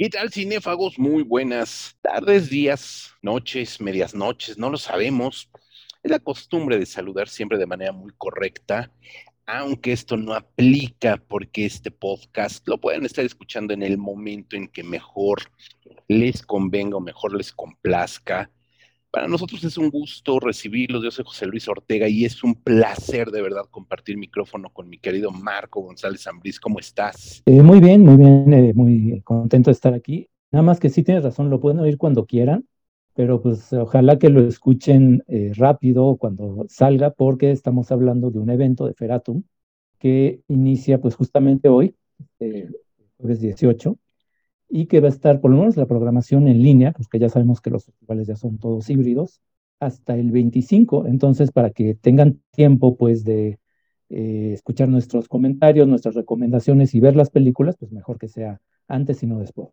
¿Qué tal, cinéfagos? Muy buenas tardes, días, noches, medias noches, no lo sabemos. Es la costumbre de saludar siempre de manera muy correcta, aunque esto no aplica porque este podcast lo pueden estar escuchando en el momento en que mejor les convenga o mejor les complazca. Para nosotros es un gusto recibirlos. Yo soy José Luis Ortega y es un placer de verdad compartir micrófono con mi querido Marco González Ambriz. ¿Cómo estás? Eh, muy bien, muy bien, eh, muy contento de estar aquí. Nada más que sí tienes razón, lo pueden oír cuando quieran, pero pues ojalá que lo escuchen eh, rápido cuando salga, porque estamos hablando de un evento de Feratum que inicia pues justamente hoy, jueves 18, y que va a estar por lo menos la programación en línea, porque ya sabemos que los festivales ya son todos híbridos, hasta el 25. Entonces, para que tengan tiempo, pues, de eh, escuchar nuestros comentarios, nuestras recomendaciones y ver las películas, pues mejor que sea antes y no después.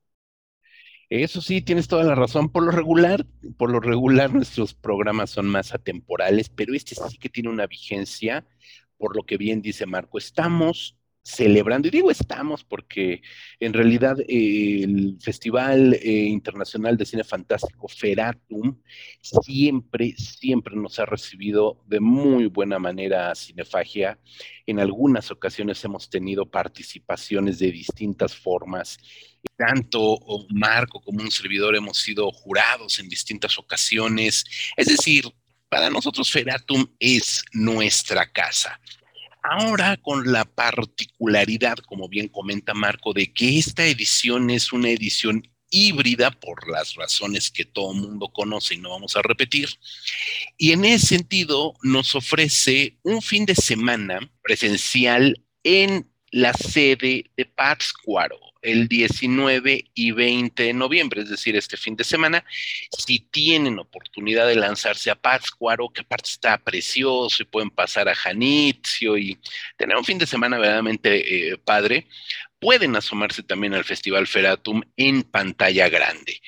Eso sí, tienes toda la razón. Por lo regular, por lo regular nuestros programas son más atemporales, pero este sí que tiene una vigencia, por lo que bien dice Marco. Estamos celebrando, y digo estamos porque en realidad eh, el Festival eh, Internacional de Cine Fantástico Feratum siempre, siempre nos ha recibido de muy buena manera a Cinefagia. En algunas ocasiones hemos tenido participaciones de distintas formas. Tanto Marco como un servidor hemos sido jurados en distintas ocasiones. Es decir, para nosotros Feratum es nuestra casa. Ahora con la particularidad, como bien comenta Marco, de que esta edición es una edición híbrida por las razones que todo mundo conoce y no vamos a repetir. Y en ese sentido nos ofrece un fin de semana presencial en la sede de Pátzcuaro el 19 y 20 de noviembre, es decir, este fin de semana. Si tienen oportunidad de lanzarse a Pátzcuaro, que aparte está precioso y pueden pasar a Janitzio y tener un fin de semana verdaderamente eh, padre, pueden asomarse también al Festival Feratum en pantalla grande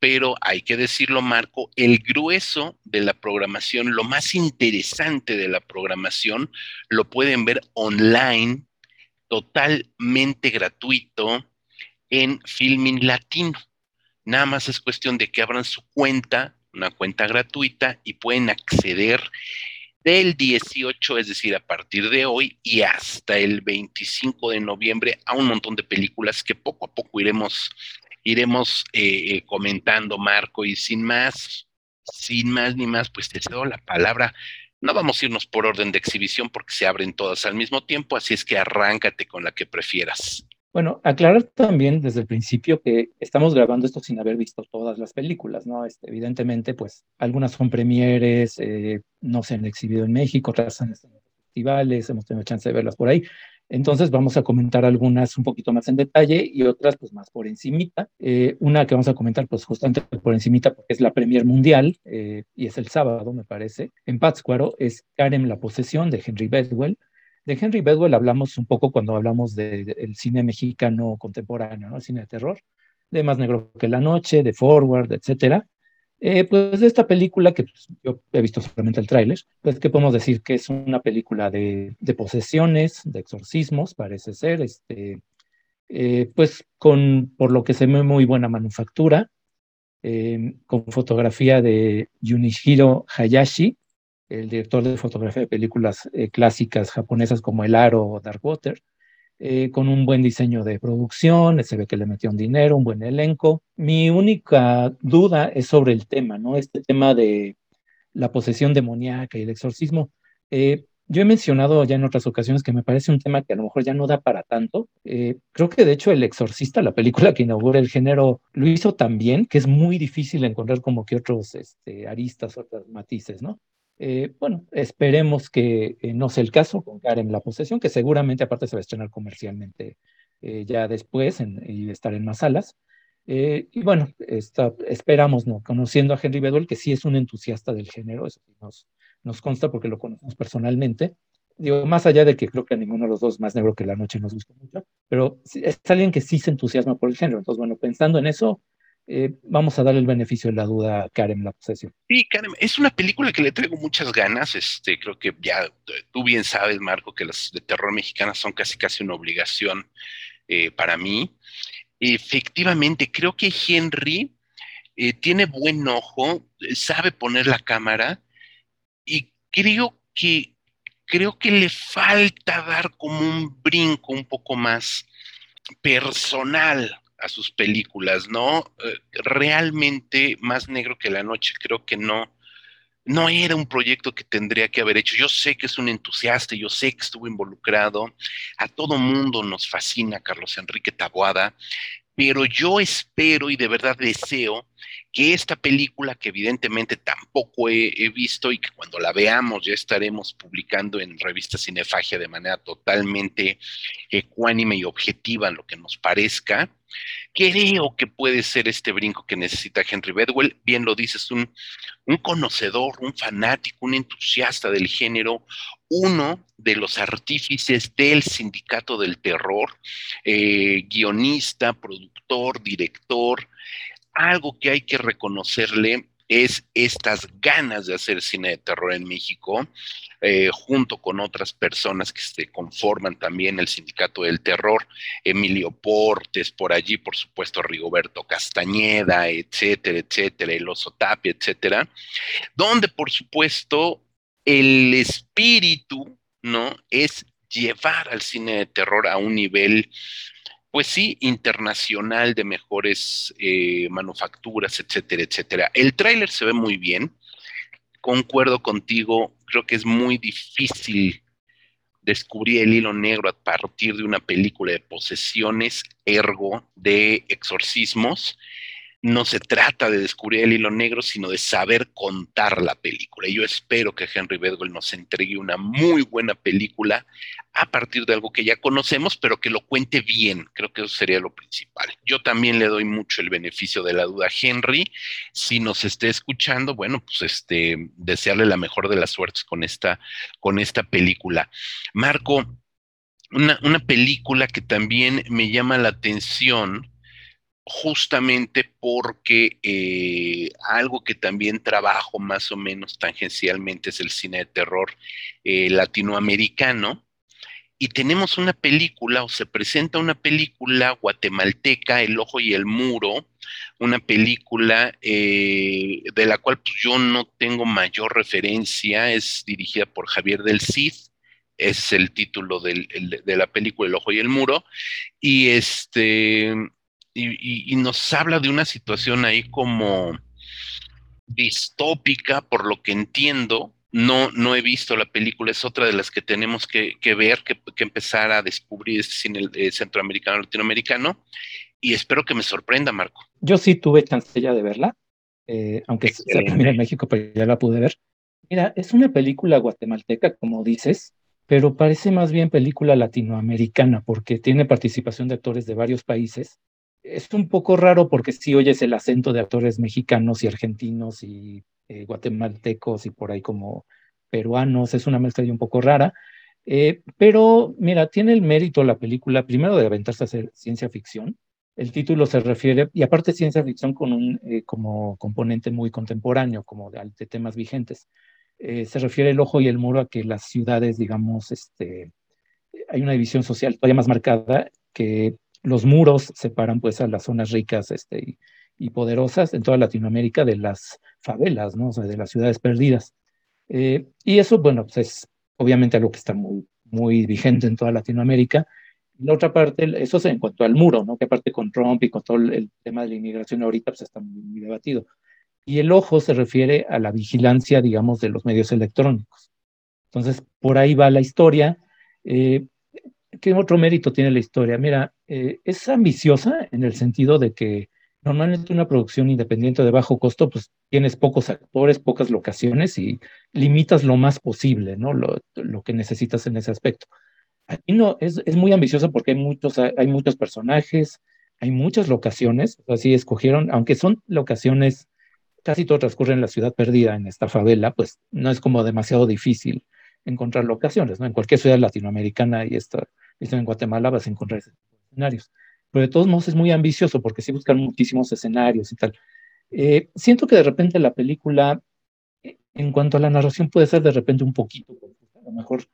pero hay que decirlo, Marco, el grueso de la programación, lo más interesante de la programación, lo pueden ver online totalmente gratuito en Filming Latino. Nada más es cuestión de que abran su cuenta, una cuenta gratuita, y pueden acceder del 18, es decir, a partir de hoy y hasta el 25 de noviembre a un montón de películas que poco a poco iremos, iremos eh, eh, comentando, Marco, y sin más, sin más ni más, pues te cedo la palabra no vamos a irnos por orden de exhibición porque se abren todas al mismo tiempo, así es que arráncate con la que prefieras. Bueno, aclarar también desde el principio que estamos grabando esto sin haber visto todas las películas, ¿no? Este, evidentemente, pues algunas son premieres, eh, no se han exhibido en México, otras han estado en festivales, hemos tenido chance de verlas por ahí. Entonces vamos a comentar algunas un poquito más en detalle y otras pues más por encimita. Eh, una que vamos a comentar pues justamente por encimita porque es la Premier Mundial eh, y es el sábado me parece. En Pátzcuaro es Karen la posesión de Henry Bedwell. De Henry Bedwell hablamos un poco cuando hablamos del cine mexicano contemporáneo, ¿no? el cine de terror, de Más Negro que la Noche, de Forward, etcétera. Eh, pues de esta película, que pues, yo he visto solamente el tráiler, pues que podemos decir que es una película de, posesiones, de exorcismos, parece ser, este, eh, pues con, por lo que se ve, muy buena manufactura, eh, con fotografía de Junichiro Hayashi, el director de fotografía de películas clásicas japonesas como El Aro o Dark Water, eh, con un buen diseño de producción, se ve que le metió un dinero, un buen elenco. Mi única duda es sobre el tema, ¿no? Este tema de la posesión demoníaca y el exorcismo. Eh, yo he mencionado ya en otras ocasiones que me parece un tema que a lo mejor ya no da para tanto. Eh, creo que de hecho El Exorcista, la película que inaugura el género, lo hizo tan bien que es muy difícil encontrar como que otros este, aristas, otros matices, ¿no? Eh, bueno, esperemos que eh, no sea el caso con Karen La Posesión, que seguramente aparte se va a estrenar comercialmente eh, ya después y estar en más salas. y bueno, esperamos, ¿no? Conociendo a Henry Bedwell, que sí es un entusiasta del género, eso nos, nos consta porque lo conocemos personalmente. Digo, más allá de que creo que a ninguno de los dos más negro que la noche nos gusta mucho, pero es alguien que sí se entusiasma por el género. Entonces, bueno, pensando en eso, eh, vamos a dar el beneficio de la duda a Karen La Posesión. Sí, Karen, es una película que le traigo muchas ganas. Este, creo que ya tú bien sabes, Marco, que las de terror mexicanas son casi casi una obligación eh, para mí. Efectivamente, creo que Henry eh, tiene buen ojo, sabe poner la cámara y creo que creo que le falta dar como un brinco un poco más personal a sus películas, ¿no? Eh, realmente más negro que la noche, creo que no, no era un proyecto que tendría que haber hecho. Yo sé que es un entusiasta, yo sé que estuvo involucrado. A todo mundo nos fascina Carlos Enrique Taboada, pero yo espero y de verdad deseo que esta película, que evidentemente tampoco he, visto y que cuando la veamos ya estaremos publicando en revista Cinefagia de manera totalmente ecuánime y objetiva en lo que nos parezca, creo que puede ser este brinco que necesita Henry Bedwell. Bien lo dices, un, conocedor, un fanático, un entusiasta del género, uno de los artífices del sindicato del terror, eh, guionista, productor, director, algo que hay que reconocerle es estas ganas de hacer cine de terror en México, eh, junto con otras personas que se conforman también el Sindicato del Terror, Emilio Portes, por allí, por supuesto, Rigoberto Castañeda, etcétera, etcétera, el Oso Tapia, etcétera, donde, por supuesto, el espíritu, ¿no? Es llevar al cine de terror a un nivel pues sí, internacional de mejores eh, manufacturas, etcétera, etcétera. El tráiler se ve muy bien, concuerdo contigo, creo que es muy difícil descubrir el hilo negro a partir de una película de posesiones, ergo de exorcismos, no se trata de descubrir el hilo negro, sino de saber contar la película. Y yo espero que Henry Bedwell nos entregue una muy buena película a partir de algo que ya conocemos, pero que lo cuente bien. Creo que eso sería lo principal. Yo también le doy mucho el beneficio de la duda a Henry. Si nos esté escuchando, bueno, pues este, desearle la mejor de las suertes con esta, con esta película. Marco, una, una película que también me llama la atención justamente porque eh, algo que también trabajo más o menos tangencialmente es el cine de terror eh, latinoamericano. Y tenemos una película, o se presenta una película guatemalteca, El Ojo y el Muro, una película eh, de la cual pues, yo no tengo mayor referencia, es dirigida por Javier del Cid, es el título de la película El Ojo y el Muro, y este y, nos habla de una situación ahí como distópica, por lo que entiendo. No, no he visto la película, es otra de las que tenemos que, ver, que, empezar a descubrir este cine eh, centroamericano, latinoamericano, y espero que me sorprenda, Marco. Yo sí tuve chance ya de verla, eh, aunque se la en México, pero ya la pude ver. Mira, es una película guatemalteca, como dices, pero parece más bien película latinoamericana, porque tiene participación de actores de varios países es un poco raro porque sí oyes el acento de actores mexicanos y argentinos y eh, guatemaltecos y por ahí como peruanos, es una mezcla un poco rara, eh, pero mira, tiene el mérito la película, primero de aventarse a hacer ciencia ficción, el título se refiere, y aparte ciencia ficción con un eh, como componente muy contemporáneo, como de, de temas vigentes, se refiere el ojo y el muro a que las ciudades, digamos, este, hay una división social todavía más marcada que los muros separan pues a las zonas ricas este, y, poderosas en toda Latinoamérica de las favelas, ¿no? O sea, de las ciudades perdidas. Eh, y eso, bueno, pues es obviamente algo que está muy, muy vigente en toda Latinoamérica. La otra parte, eso es en cuanto al muro, ¿no? Que aparte con Trump y con todo el tema de la inmigración ahorita, pues está muy, debatido. Y el ojo se refiere a la vigilancia, digamos, de los medios electrónicos. Entonces, por ahí va la historia. Eh, ¿Qué otro mérito tiene la historia? Mira, eh, es ambiciosa en el sentido de que normalmente una producción independiente de bajo costo, pues tienes pocos actores, pocas locaciones y limitas lo más posible, ¿no? Lo, que necesitas en ese aspecto. Aquí no, es, es muy ambicioso porque hay muchos, hay muchos personajes, hay muchas locaciones, así escogieron, aunque son locaciones, casi todo transcurre en la ciudad perdida, en esta favela, pues no es como demasiado difícil encontrar locaciones, ¿no? En cualquier ciudad latinoamericana y esta, en Guatemala vas a encontrar escenarios. pero de todos modos es muy ambicioso porque sí buscan muchísimos escenarios y tal. Eh, siento que de repente la película, eh, en cuanto a la narración, puede ser de repente un poquito, a lo mejor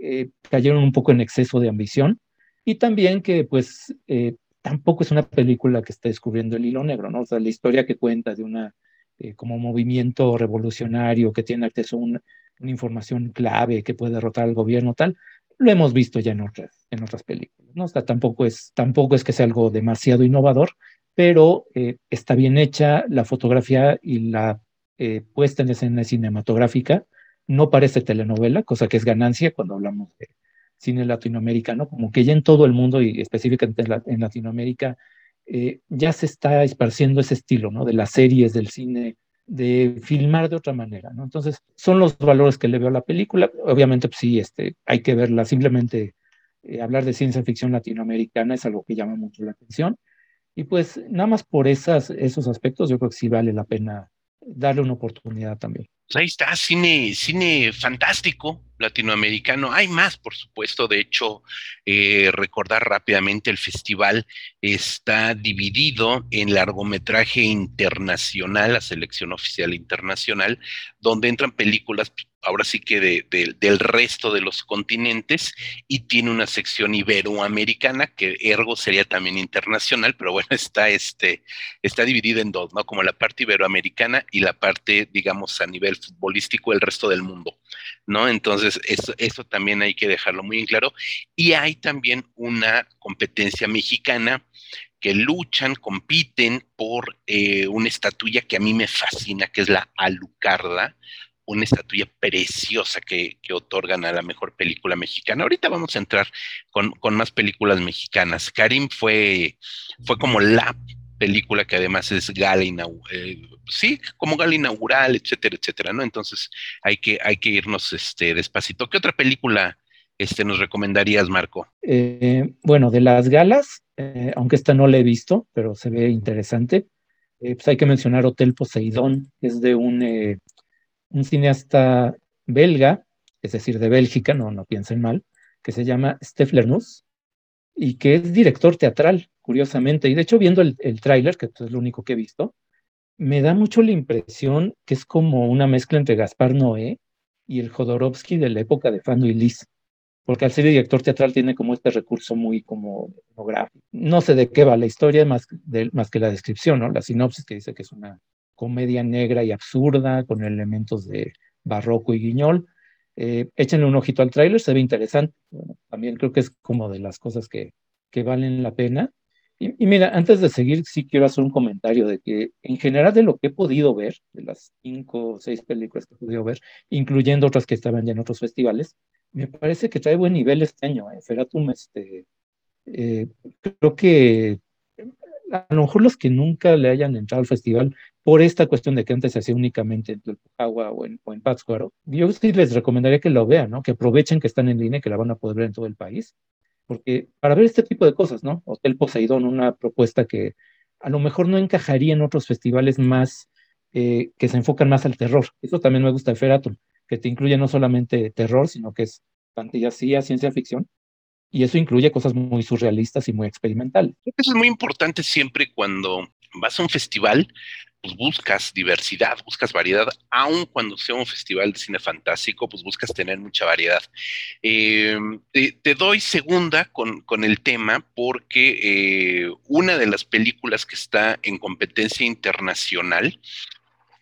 eh, cayeron un poco en exceso de ambición, y también que pues tampoco es una película que esté descubriendo el hilo negro, ¿no? O sea, la historia que cuenta de una como movimiento revolucionario que tiene acceso a una información clave que puede derrotar al gobierno, tal, lo hemos visto ya en otras, en otras películas. ¿no? Tampoco, es, tampoco es que sea algo demasiado innovador, pero eh, está bien hecha la fotografía y la eh, puesta en escena cinematográfica. No parece telenovela, cosa que es ganancia cuando hablamos de cine latinoamericano, como que ya en todo el mundo y específicamente en, Latinoamérica eh, ya se está esparciendo ese estilo, ¿no? De las series, del cine de filmar de otra manera. Entonces, son los valores que le veo a la película. Obviamente, pues sí, este, hay que verla. Simplemente eh, hablar de ciencia ficción latinoamericana es algo que llama mucho la atención. Y pues, nada más por esas, esos aspectos, yo creo que sí vale la pena darle una oportunidad también. Pues ahí está, cine, cine fantástico latinoamericano. Hay más, por supuesto. De hecho, eh, recordar rápidamente el festival está dividido en largometraje internacional, la selección oficial internacional, donde entran películas ahora sí que del resto de los continentes y tiene una sección iberoamericana que ergo sería también internacional, pero bueno, está, este, está dividida en dos, ¿no? Como la parte iberoamericana y la parte, digamos, a nivel futbolístico, el resto del mundo, ¿no? Entonces, eso, eso también hay que dejarlo muy en claro. Y hay también una competencia mexicana que luchan, compiten por eh, una estatuilla que a mí me fascina, que es la Alucarda, una estatuilla preciosa que, otorgan a la mejor película mexicana. Ahorita vamos a entrar con, más películas mexicanas. Karim fue, fue como la película que además es gala inaugural, eh, sí, como gala inaugural, etcétera, etcétera, ¿no? Entonces hay que, hay que irnos este, despacito. ¿Qué otra película este, nos recomendarías, Marco? Eh, bueno, de las galas, eh, aunque esta no la he visto, pero se ve interesante, pues hay que mencionar Hotel Poseidón, es de un un cineasta belga, es decir, de Bélgica, no, no piensen mal, que se llama Steph Lernus y que es director teatral, curiosamente. Y de hecho, viendo el, el tráiler, que es lo único que he visto, me da mucho la impresión que es como una mezcla entre Gaspar Noé y el Jodorowsky de la época de Fando y Liz, porque al ser director teatral tiene como este recurso muy como etnográfico. No sé de qué va la historia, más, de, más que la descripción, ¿no? La sinopsis que dice que es una comedia negra y absurda con elementos de barroco y guiñol. Eh, échenle un ojito al tráiler, se ve interesante. también creo que es como de las cosas que, que valen la pena. Y, mira, antes de seguir, sí quiero hacer un comentario de que en general de lo que he podido ver, de las cinco o seis películas que he podido ver, incluyendo otras que estaban ya en otros festivales, me parece que trae buen nivel este año. ¿eh? Feratum, este, eh, creo que a lo mejor los que nunca le hayan entrado al festival por esta cuestión de que antes se hacía únicamente en Tulpujagua o en, o en Pátzcuaro, yo sí les recomendaría que lo vean, ¿no? Que aprovechen que están en línea que la van a poder ver en todo el país. Porque para ver este tipo de cosas, ¿no? Hotel Poseidón, una propuesta que a lo mejor no encajaría en otros festivales más eh, que se enfocan más al terror. Eso también me gusta de Feratum, que te incluye no solamente terror, sino que es fantasía, ciencia ficción, y eso incluye cosas muy surrealistas y muy experimentales. Eso es muy importante siempre cuando vas a un festival, pues buscas diversidad, buscas variedad, aun cuando sea un festival de cine fantástico, pues buscas tener mucha variedad. Em, te, doy segunda con, el tema porque eh, una de las películas que está en competencia internacional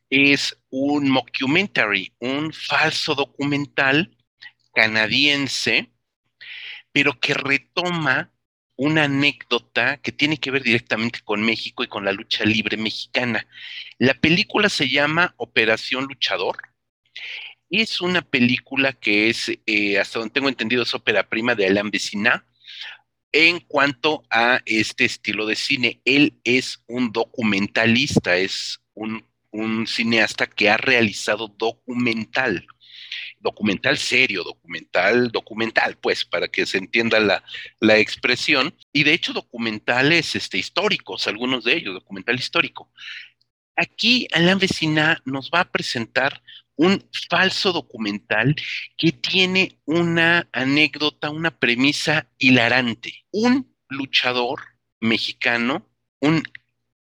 es un mockumentary, un falso documental canadiense pero que retoma una anécdota que tiene que ver directamente con México y con la lucha libre mexicana. La película se llama Operación Luchador. Es una película que es, eh, hasta donde tengo entendido, es ópera prima de Alain Vecina en cuanto a este estilo de cine. Él es un documentalista, es un, un cineasta que ha realizado documental documental serio, documental, documental, pues, para que se entienda la, la expresión, y de hecho documentales este, históricos, algunos de ellos, documental histórico. Aquí Alain Vecina nos va a presentar un falso documental que tiene una anécdota, una premisa hilarante. Un luchador mexicano, un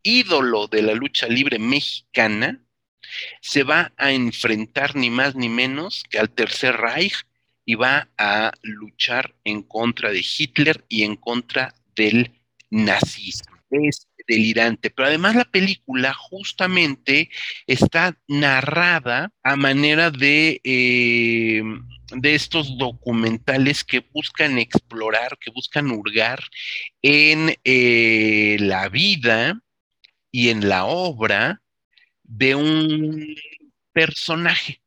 ídolo de la lucha libre mexicana, se va a enfrentar ni más ni menos que al Tercer Reich y va a luchar en contra de Hitler y en contra del nazismo. Es delirante, pero además la película justamente está narrada a manera de, eh, de estos documentales que buscan explorar, que buscan hurgar en eh, la vida y en la obra de un personaje.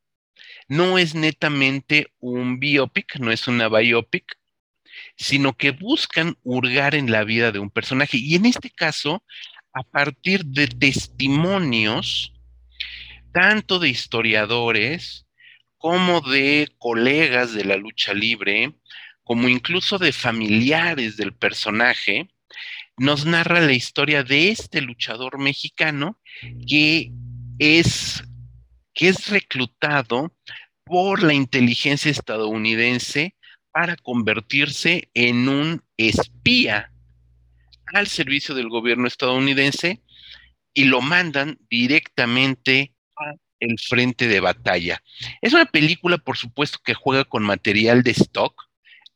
No es netamente un biopic, no es una biopic, sino que buscan hurgar en la vida de un personaje. Y en este caso, a partir de testimonios, tanto de historiadores como de colegas de la lucha libre, como incluso de familiares del personaje, nos narra la historia de este luchador mexicano que es, que es reclutado por la inteligencia estadounidense para convertirse en un espía al servicio del gobierno estadounidense y lo mandan directamente al frente de batalla. Es una película, por supuesto, que juega con material de stock.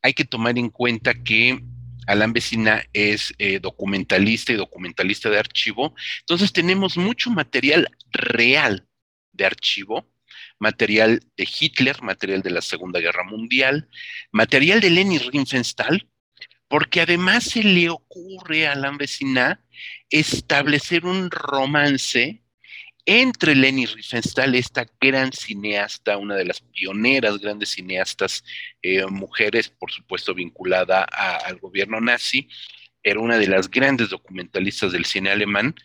Hay que tomar en cuenta que Alan Vecina es eh, documentalista y documentalista de archivo. Entonces tenemos mucho material real de archivo, material de Hitler, material de la Segunda Guerra Mundial, material de Leni Riefenstahl, porque además se le ocurre a Alan Vecina establecer un romance entre Leni Riefenstahl, esta gran cineasta, una de las pioneras grandes cineastas eh, mujeres, por supuesto vinculada al gobierno nazi, era una de las grandes documentalistas del cine alemán,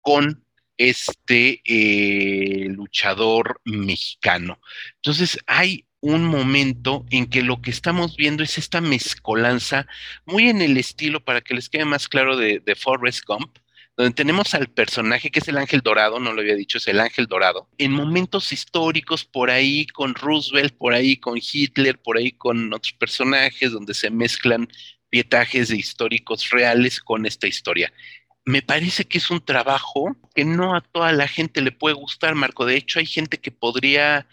con este eh, luchador mexicano. Entonces hay un momento en que lo que estamos viendo es esta mezcolanza, muy en el estilo, para que les quede más claro, de, de Forrest Gump, donde tenemos al personaje que es el ángel dorado, no lo había dicho, es el ángel dorado, en momentos históricos por ahí con Roosevelt, por ahí con Hitler, por ahí con otros personajes, donde se mezclan pietajes de históricos reales con esta historia. Me parece que es un trabajo que no a toda la gente le puede gustar, Marco. De hecho, hay gente que podría,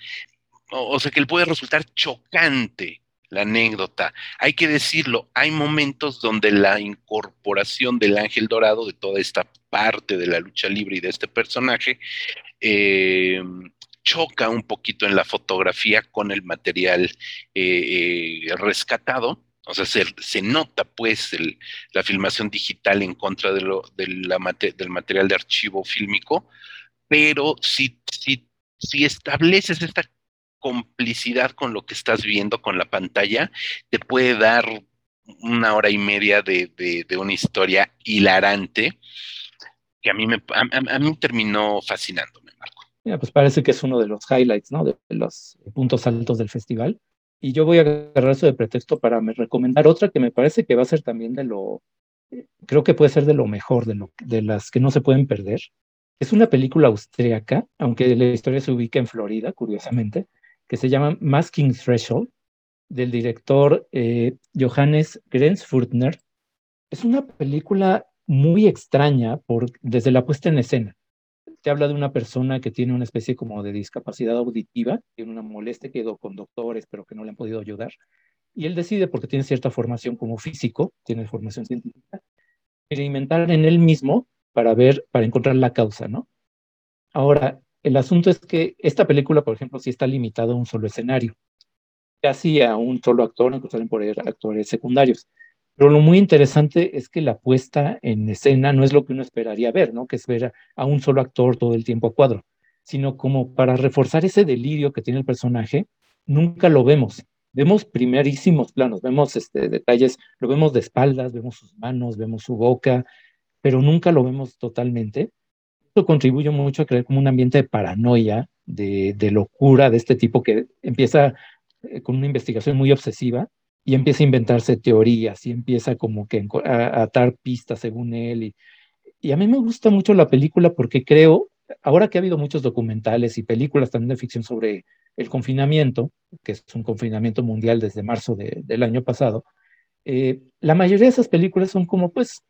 o, sea, que le puede resultar chocante la anécdota. Hay que decirlo, hay momentos donde la incorporación del ángel dorado, de toda esta parte de la lucha libre y de este personaje, eh, choca un poquito en la fotografía con el material eh, eh, rescatado. O sea, se, nota pues la filmación digital en contra de la del material de archivo fílmico, pero si, si, si estableces esta complicidad con lo que estás viendo con la pantalla, te puede dar una hora y media de, una historia hilarante que a mí, me, a, mí terminó fascinándome, Marco. pues parece que es uno de los highlights, ¿no? De, los puntos altos del festival. Y yo voy a agarrar eso de pretexto para me recomendar otra que me parece que va a ser también de lo, creo que puede ser de lo mejor, de, lo, de las que no se pueden perder. Es una película austríaca, aunque la historia se ubica en Florida, curiosamente, que se llama Masking Threshold, del director eh, Johannes Grenzfurtner. Es una película muy extraña por, desde la puesta en escena. Te habla de una persona que tiene una especie como de discapacidad auditiva, tiene una molestia, quedó con doctores, pero que no le han podido ayudar. Y él decide, porque tiene cierta formación como físico, tiene formación científica, experimentar en él mismo para ver, para encontrar la causa, ¿no? Ahora, el asunto es que esta película, por ejemplo, sí está limitada a un solo escenario, casi a un solo actor, aunque salen por actores secundarios. Pero lo muy interesante es que la puesta en escena no es lo que uno esperaría ver, ¿no? Que es ver a un solo actor todo el tiempo a cuadro, sino como para reforzar ese delirio que tiene el personaje, nunca lo vemos. Vemos primerísimos planos, vemos este, detalles, lo vemos de espaldas, vemos sus manos, vemos su boca, pero nunca lo vemos totalmente contribuye mucho a crear como un ambiente de paranoia, de, locura de este tipo que empieza eh, con una investigación muy obsesiva y empieza a inventarse teorías y empieza como que a, atar pistas según él. Y, y a mí me gusta mucho la película porque creo, ahora que ha habido muchos documentales y películas también de ficción sobre el confinamiento, que es un confinamiento mundial desde marzo del año pasado, eh, la mayoría de esas películas son como pues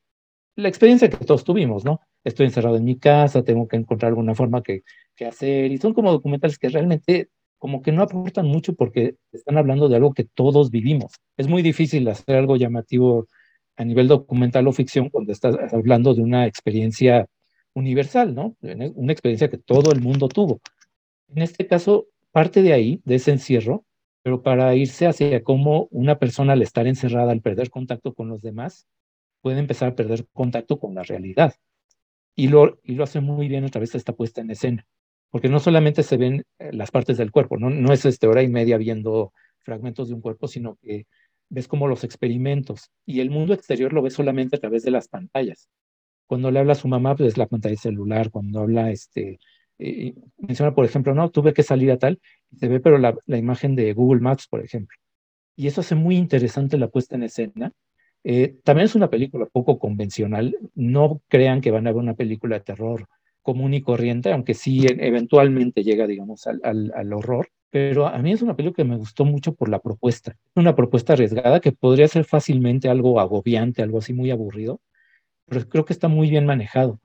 la experiencia que todos tuvimos, ¿no? Estoy encerrado en mi casa, tengo que encontrar alguna forma que, que hacer, y son como documentales que realmente como que no aportan mucho porque están hablando de algo que todos vivimos. Es muy difícil hacer algo llamativo a nivel documental o ficción cuando estás hablando de una experiencia universal, ¿no? Una experiencia que todo el mundo tuvo. En este caso, parte de ahí, de ese encierro, pero para irse hacia cómo una persona al estar encerrada, al perder contacto con los demás, puede empezar a perder contacto con la realidad. Y lo, y lo hace muy bien a través de esta puesta en escena, porque no solamente se ven eh, las partes del cuerpo, no, no es este hora y media viendo fragmentos de un cuerpo, sino que ves como los experimentos y el mundo exterior lo ves solamente a través de las pantallas. Cuando le habla a su mamá, pues es la pantalla celular, cuando habla, este, eh, menciona, por ejemplo, no, tuve que salir a tal, se ve pero la, la, imagen de Google Maps, por ejemplo. Y eso hace muy interesante la puesta en escena. Eh, también es una película poco convencional, no crean que van a ver una película de terror común y corriente, aunque sí eventualmente llega, digamos, al, horror, pero a mí es una película que me gustó mucho por la propuesta. Es una propuesta arriesgada que podría ser fácilmente algo agobiante, algo así muy aburrido, pero creo que está muy bien manejado.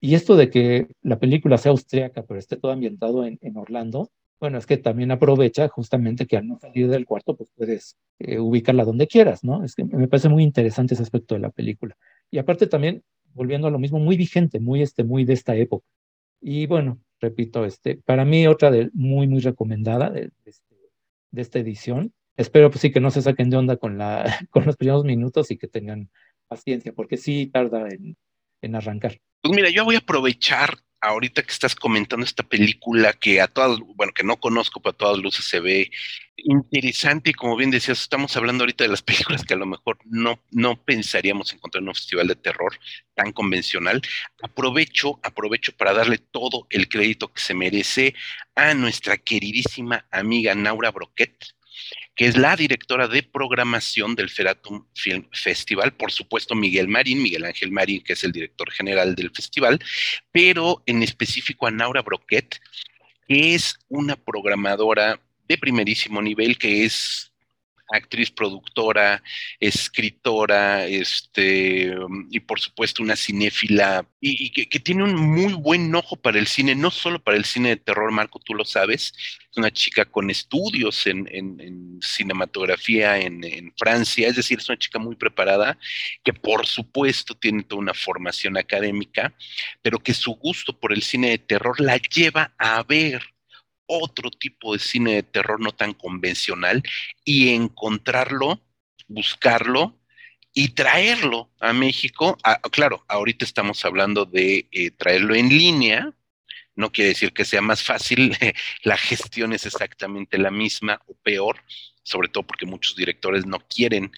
Y esto de que la película sea austríaca, pero esté todo ambientado en, en Orlando, bueno, es que también aprovecha justamente que al no salir del cuarto, pues puedes eh, ubicarla donde quieras, ¿no? Es que me parece muy interesante ese aspecto de la película. Y aparte también, volviendo a lo mismo, muy vigente, muy, este, muy de esta época. Y bueno, repito, este, para mí otra de, muy, muy recomendada de, de, este, de esta edición. Espero pues sí que no se saquen de onda con, la, con los primeros minutos y que tengan paciencia, porque sí tarda en, en arrancar. Pues mira, yo voy a aprovechar ahorita que estás comentando esta película que a todas, bueno, que no conozco, pero a todas luces se ve interesante y como bien decías, estamos hablando ahorita de las películas que a lo mejor no, no pensaríamos encontrar en un festival de terror tan convencional. Aprovecho, aprovecho para darle todo el crédito que se merece a nuestra queridísima amiga Naura Broquet, que es la directora de programación del Feratum Film Festival, por supuesto Miguel Marín, Miguel Ángel Marín, que es el director general del festival, pero en específico a Naura Broquet, que es una programadora de primerísimo nivel, que es actriz, productora, escritora, este, y por supuesto una cinéfila, y, que, tiene un muy buen ojo para el cine, no solo para el cine de terror, Marco, tú lo sabes, es una chica con estudios en cinematografía en, en, Francia, es decir, es una chica muy preparada, que por supuesto tiene toda una formación académica, pero que su gusto por el cine de terror la lleva a ver otro tipo de cine de terror no tan convencional y encontrarlo, buscarlo y traerlo a México. Ah, claro, ahorita estamos hablando de eh, traerlo en línea, no quiere decir que sea más fácil, la gestión es exactamente la misma o peor, sobre todo porque muchos directores no quieren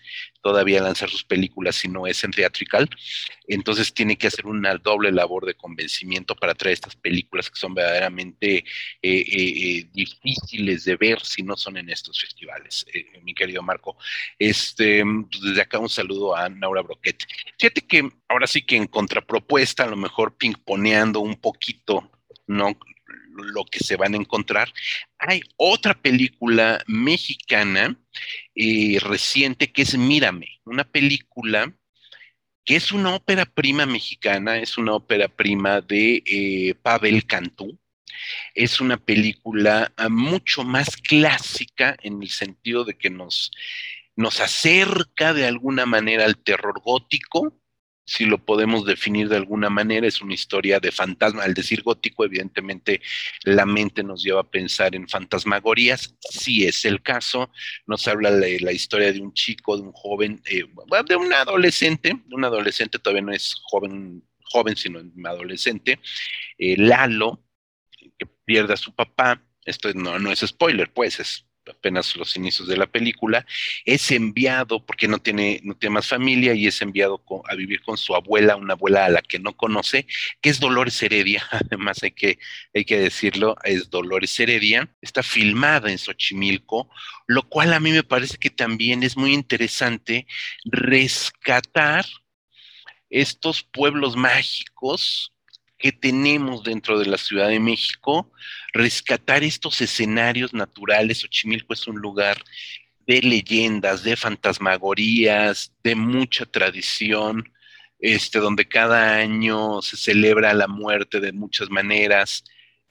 todavía lanzar sus películas si no es en theatrical, entonces tiene que hacer una doble labor de convencimiento para traer estas películas que son verdaderamente eh, eh, eh, difíciles de ver si no son en estos festivales, mi querido Marco. Este, pues desde acá un saludo a Naura Broquet. Fíjate que ahora sí que en contrapropuesta, a lo mejor pingponeando un poquito no lo que se van a encontrar. Hay otra película mexicana eh, reciente que es Mírame, una película que es una ópera prima mexicana, es una ópera prima de eh, Pavel Cantú. Es una película uh, mucho más clásica en el sentido de que nos, nos acerca de alguna manera al terror gótico, si lo podemos definir de alguna manera, es una historia de fantasma. Al decir gótico, evidentemente la mente nos lleva a pensar en fantasmagorías. Si es el caso, nos habla la historia de un chico, de un joven, eh, de un adolescente, un adolescente todavía no es joven, joven sino adolescente, eh, Lalo, que pierde a su papá. Esto no, no es spoiler, pues es apenas los inicios de la película, es enviado, porque no tiene, no tiene más familia, y es enviado a vivir con su abuela, una abuela a la que no conoce, que es Dolores Heredia, además hay que, hay que decirlo, es Dolores Heredia, está filmada en Xochimilco, lo cual a mí me parece que también es muy interesante rescatar estos pueblos mágicos que tenemos dentro de la Ciudad de México, rescatar estos escenarios naturales. Xochimilco es un lugar de leyendas, de fantasmagorías, de mucha tradición. este, donde cada año se celebra la muerte de muchas maneras,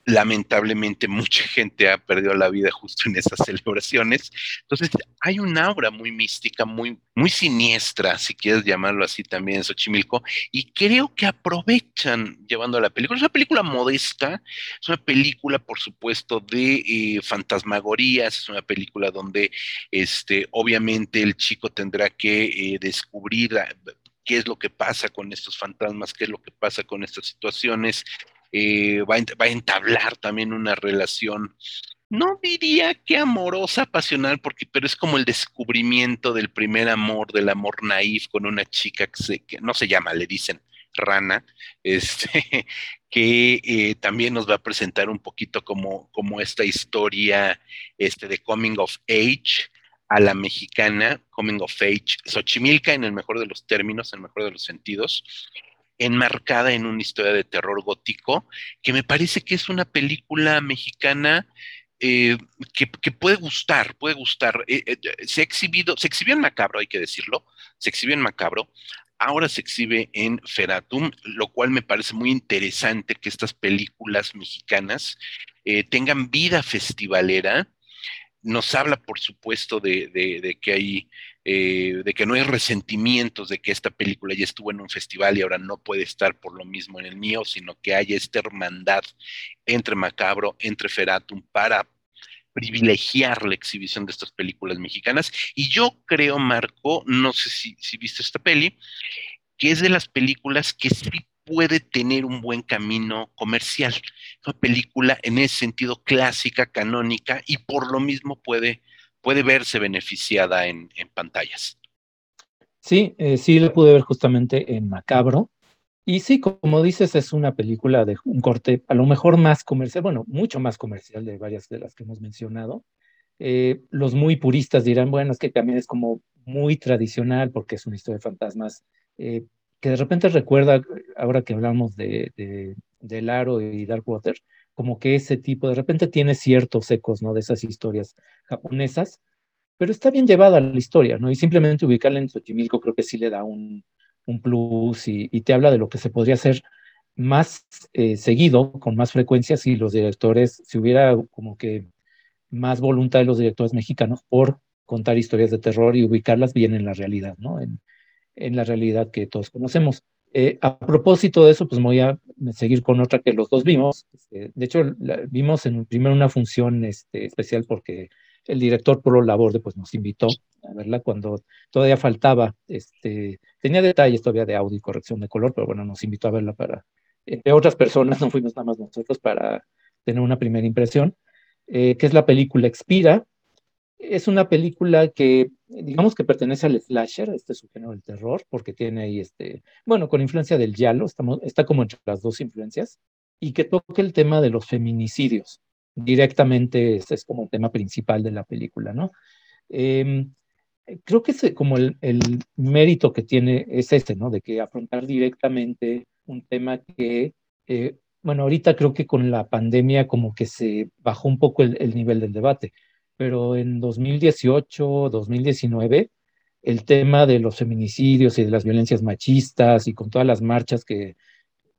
lamentablemente mucha gente ha perdido la vida justo en esas celebraciones. Entonces hay un aura muy mística, muy, muy siniestra, si quieres llamarlo así también en Xochimilco, y creo que aprovechan llevando a la película. Es una película modesta, es una película, por supuesto, de eh, fantasmagorías, es una película donde este, obviamente el chico tendrá que eh, descubrir qué es lo que pasa con estos fantasmas, qué es lo que pasa con estas situaciones, eh, va, a, entablar también una relación, no diría que amorosa, pasional, porque, pero es como el descubrimiento del primer amor, del amor naif con una chica que, que no se llama, le dicen Rana, este, que eh, también nos va a presentar un poquito como, como esta historia este, de coming of age a la mexicana, coming of age, Xochimilca en el mejor de los términos, en el mejor de los sentidos, enmarcada en una historia de terror gótico, que me parece que es una película mexicana eh, que, puede gustar, puede gustar. Eh, eh, se exhibido, se exhibió en Macabro, hay que decirlo, se exhibió en Macabro, ahora se exhibe en Feratum, lo cual me parece muy interesante que estas películas mexicanas tengan vida festivalera. Nos habla, por supuesto, de que hay eh, de que no hay resentimientos de que esta película ya estuvo en un festival y ahora no puede estar por lo mismo en el mío, sino que hay esta hermandad entre Macabro, entre Feratum, para privilegiar la exhibición de estas películas mexicanas. Y yo creo, Marco, no sé si, si viste esta peli, que es de las películas que sí puede tener un buen camino comercial. Una película en ese sentido clásica, canónica, y por lo mismo puede puede verse beneficiada en, pantallas. Sí, eh, sí la pude ver justamente en Macabro. Y sí, como dices, es una película de un corte a lo mejor más comercial, bueno, mucho más comercial de varias de las que hemos mencionado. Eh, los muy puristas dirán, bueno, es que también es como muy tradicional porque es una historia de fantasmas eh, que de repente recuerda, ahora que hablamos de, de, del Aro y Darkwater, como que ese tipo, de repente tiene ciertos ecos, ¿no? De esas historias japonesas, pero está bien llevada la historia, ¿no? Y simplemente ubicarla en Xochimilco creo que sí le da un, un plus y, te habla de lo que se podría hacer más eh, seguido, con más frecuencia, si los directores, si hubiera como que más voluntad de los directores mexicanos por contar historias de terror y ubicarlas bien en la realidad, ¿no? En, en la realidad que todos conocemos. Eh, a propósito de eso, pues voy a seguir con otra que los dos vimos. Este, de hecho, vimos en primero una función este, especial porque el director Polo Laborde pues, nos invitó a verla cuando todavía faltaba, este, tenía detalles todavía de audio y corrección de color, pero bueno, nos invitó a verla para, entre otras personas, no fuimos nada más nosotros para tener una primera impresión, eh, que es la película Expira, es una película que, digamos que pertenece al slasher, este subgénero del terror, porque tiene ahí, este, bueno, con influencia del giallo, estamos, está como entre las dos influencias, y que toca el tema de los feminicidios. Directamente, ese es como el tema principal de la película, ¿no? Em, creo que es como el, mérito que tiene es ese, ¿no? De que afrontar directamente un tema que, eh, bueno, ahorita creo que con la pandemia como que se bajó un poco el nivel del debate pero en 2018, 2019, el tema de los feminicidios y de las violencias machistas y con todas las marchas que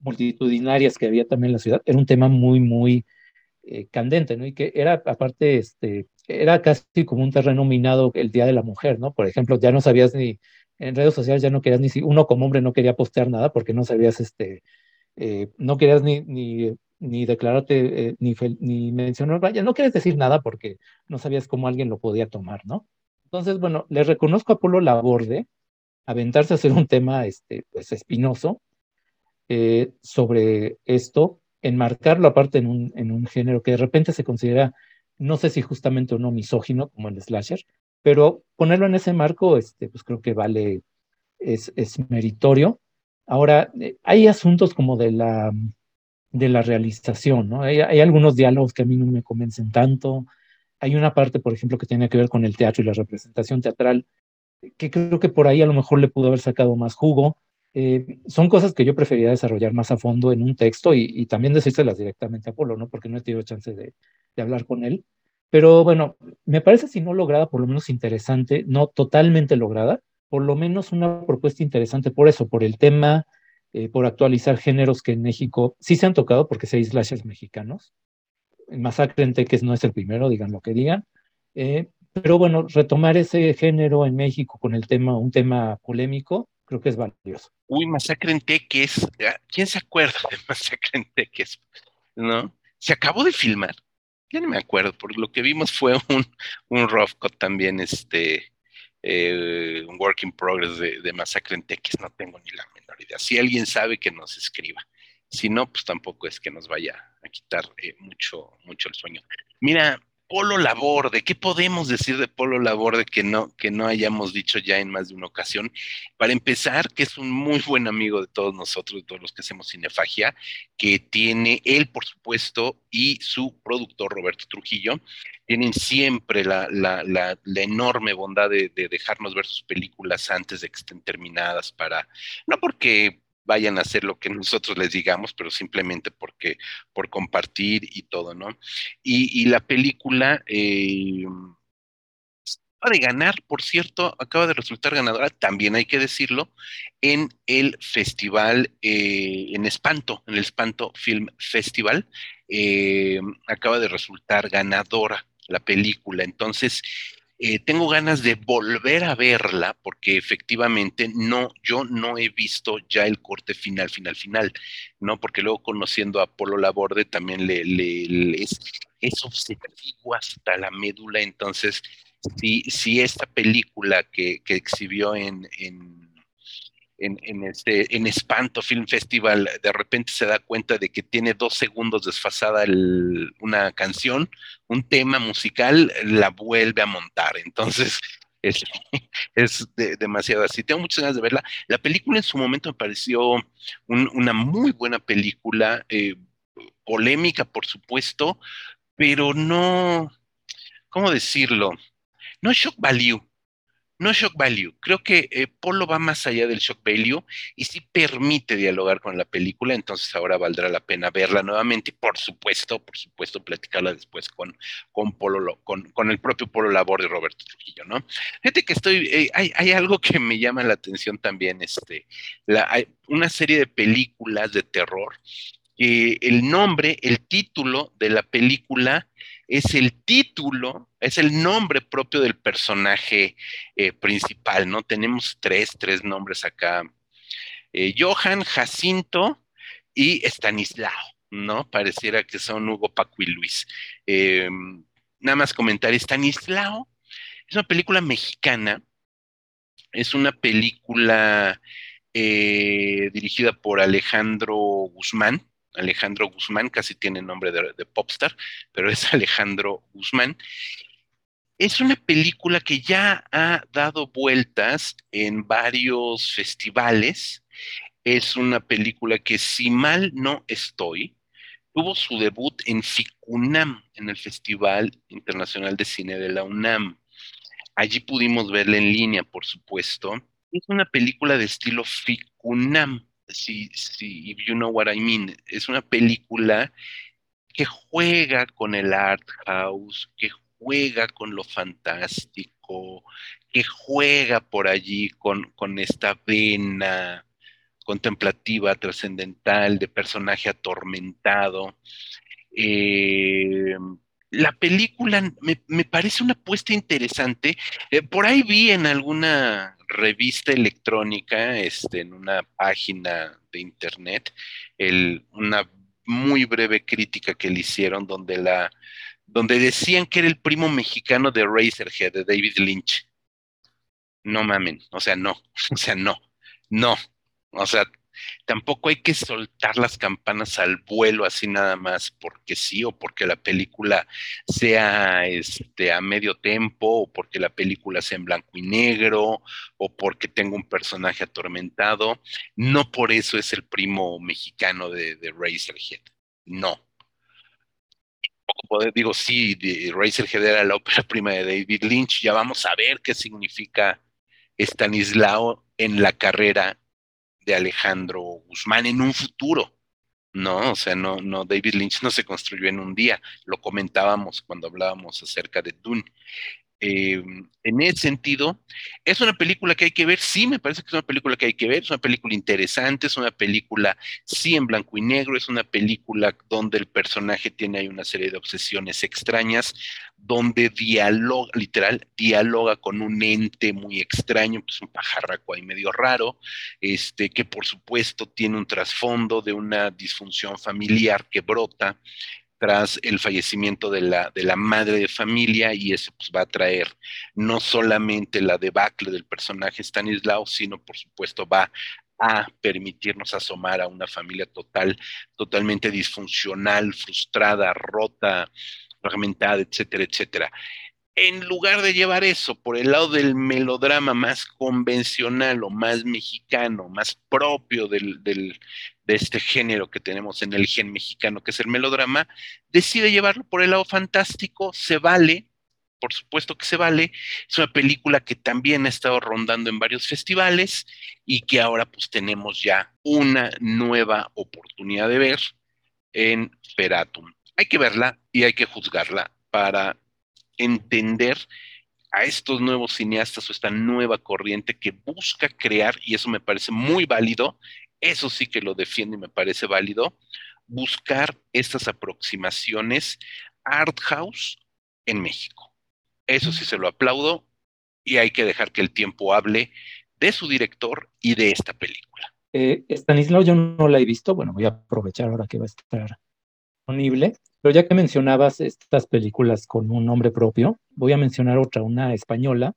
multitudinarias que había también en la ciudad, era un tema muy, muy eh, candente, ¿no? Y que era, aparte, este, era casi como un terreno minado el Día de la Mujer, ¿no? Por ejemplo, ya no sabías ni, en redes sociales ya no querías ni, uno como hombre no quería postear nada porque no sabías, este, eh, no querías ni ni declararte, eh, ni, ni mencionar, vaya, no quieres decir nada porque no sabías cómo alguien lo podía tomar, ¿no? Entonces, bueno, le reconozco a Polo Laborde aventarse a hacer un tema, este, pues, espinoso eh, sobre esto, enmarcarlo aparte en un, en un género que de repente se considera, no sé si justamente o no misógino, como el slasher, pero ponerlo en ese marco, este, pues creo que vale, es, es meritorio. Ahora, eh, hay asuntos como de la de la realización, ¿no? Hay, algunos diálogos que a mí no me convencen tanto. Hay una parte, por ejemplo, que tiene que ver con el teatro y la representación teatral, que creo que por ahí a lo mejor le pudo haber sacado más jugo. Eh, son cosas que yo preferiría desarrollar más a fondo en un texto y, también decírselas directamente a Polo, ¿no? Porque no he tenido chance de hablar con él. Pero bueno, me parece si no lograda, por lo menos interesante, no totalmente lograda, por lo menos una propuesta interesante por eso, por el tema, eh, por actualizar géneros que en México sí se han tocado, porque seis slashes mexicanos. Masacre en Teques no es el primero, digan lo que digan. Eh, pero bueno, retomar ese género en México con el tema, un tema polémico, creo que es valioso. Uy, Masacre en Teques, ah, ¿quién se acuerda de Masacre en Teques? ¿No? Se acabó de filmar. Ya no me acuerdo, por lo que vimos fue un, un rough cut también, este, eh, un work in progress de, Masacre en Teques, no tengo ni la menor idea. Si alguien sabe que nos escriba. Si no, pues tampoco es que nos vaya a quitar eh, mucho, mucho el sueño. Mira, Polo Laborde, ¿qué podemos decir de Polo Laborde que no, que no hayamos dicho ya en más de una ocasión? Para empezar, que es un muy buen amigo de todos nosotros, de todos los que hacemos cinefagia, que tiene él, por supuesto, y su productor Roberto Trujillo, tienen siempre la, enorme bondad de, de, dejarnos ver sus películas antes de que estén terminadas para, no porque vayan a hacer lo que nosotros les digamos, pero simplemente porque, por compartir y todo, ¿no? Y, la película eh, acaba de ganar, por cierto, acaba de resultar ganadora, también hay que decirlo, en el festival, eh, en Espanto, en el Espanto Film Festival, eh, acaba de resultar ganadora la película. Entonces, eh, tengo ganas de volver a verla porque efectivamente no, yo no he visto ya el corte final, final, final, ¿no? Porque luego conociendo a Polo Laborde también le, le, es, es, obsesivo hasta la médula, entonces si, si esta película que, que exhibió en, en en, este, en Espanto Film Festival de repente se da cuenta de que tiene dos segundos desfasada una canción, un tema musical, la vuelve a montar. Entonces, es, es demasiado así. Tengo muchas ganas de verla. La película en su momento me pareció una muy buena película, eh, polémica, por supuesto, pero no, ¿cómo decirlo? No shock value no shock value. Creo que eh, Polo va más allá del shock value y sí permite dialogar con la película, entonces ahora valdrá la pena verla nuevamente y por supuesto, por supuesto, platicarla después con, con Polo, con, con el propio Polo Labor de Roberto Trujillo, ¿no? Fíjate que estoy, eh, hay, hay, algo que me llama la atención también, este, la, hay una serie de películas de terror que el nombre, el título de la película es el título, es el nombre propio del personaje eh, principal, ¿no? Tenemos tres, tres nombres acá. Eh, Johan, Jacinto y Stanislao, ¿no? Pareciera que son Hugo, Paco y Luis. Eh, nada más comentar, Stanislao es una película mexicana, es una película dirigida por Alejandro Guzmán, Alejandro Guzmán, casi tiene nombre de, popstar, pero es Alejandro Guzmán. Es una película que ya ha dado vueltas en varios festivales. Es una película que, si mal no estoy, tuvo su debut en FICUNAM, en el Festival Internacional de Cine de la UNAM. Allí pudimos verla en línea, por supuesto. Es una película de estilo FICUNAM si, si, if you know what I mean, es una película que juega con el art house, que juega con lo fantástico, que juega por allí con, con esta vena contemplativa, trascendental, de personaje atormentado. Eh, la película me, parece una apuesta interesante. Eh, por ahí vi en alguna revista electrónica, este, en una página de internet, una muy breve crítica que le hicieron donde la donde decían que era el primo mexicano de Razorhead, de David Lynch. No mamen, o sea, no, o sea, no, no, o sea, tampoco hay que soltar las campanas al vuelo así nada más porque sí o porque la película sea este a medio tiempo o porque la película sea en blanco y negro o porque tenga un personaje atormentado. No por eso es el primo mexicano de, de Razorhead. No. Digo, sí, Razorhead era la ópera prima de David Lynch. Ya vamos a ver qué significa Stanislao en la carrera de Alejandro Guzmán en un futuro. No, o sea, no, no, David Lynch no se construyó en un día, lo comentábamos cuando hablábamos acerca de Dune. Eh, en ese sentido, es una película que hay que ver, sí, me parece que es una película que hay que ver, es una película interesante, es una película, sí, en blanco y negro, es una película donde el personaje tiene ahí una serie de obsesiones extrañas, donde dialoga, literal, dialoga con un ente muy extraño, pues un pajarraco ahí medio raro, este, que por supuesto tiene un trasfondo de una disfunción familiar que brota tras el fallecimiento de la, de la madre de familia y eso pues, va a traer no solamente la debacle del personaje Stanislao, sino por supuesto va a permitirnos asomar a una familia total, totalmente disfuncional, frustrada, rota, fragmentada, etcétera, etcétera. En lugar de llevar eso por el lado del melodrama más convencional o más mexicano, más propio del, del, de este género que tenemos en el gen mexicano, que es el melodrama, decide llevarlo por el lado fantástico, se vale, por supuesto que se vale, es una película que también ha estado rondando en varios festivales y que ahora pues tenemos ya una nueva oportunidad de ver en Feratum. Hay que verla y hay que juzgarla para entender a estos nuevos cineastas o esta nueva corriente que busca crear, y eso me parece muy válido, eso sí que lo defiendo y me parece válido, buscar estas aproximaciones art house en México. Eso sí se lo aplaudo y hay que dejar que el tiempo hable de su director y de esta película. Eh, Stanislao yo no la he visto, bueno, voy a aprovechar ahora que va a estar disponible. Pero ya que mencionabas estas películas con un nombre propio, voy a mencionar otra, una española,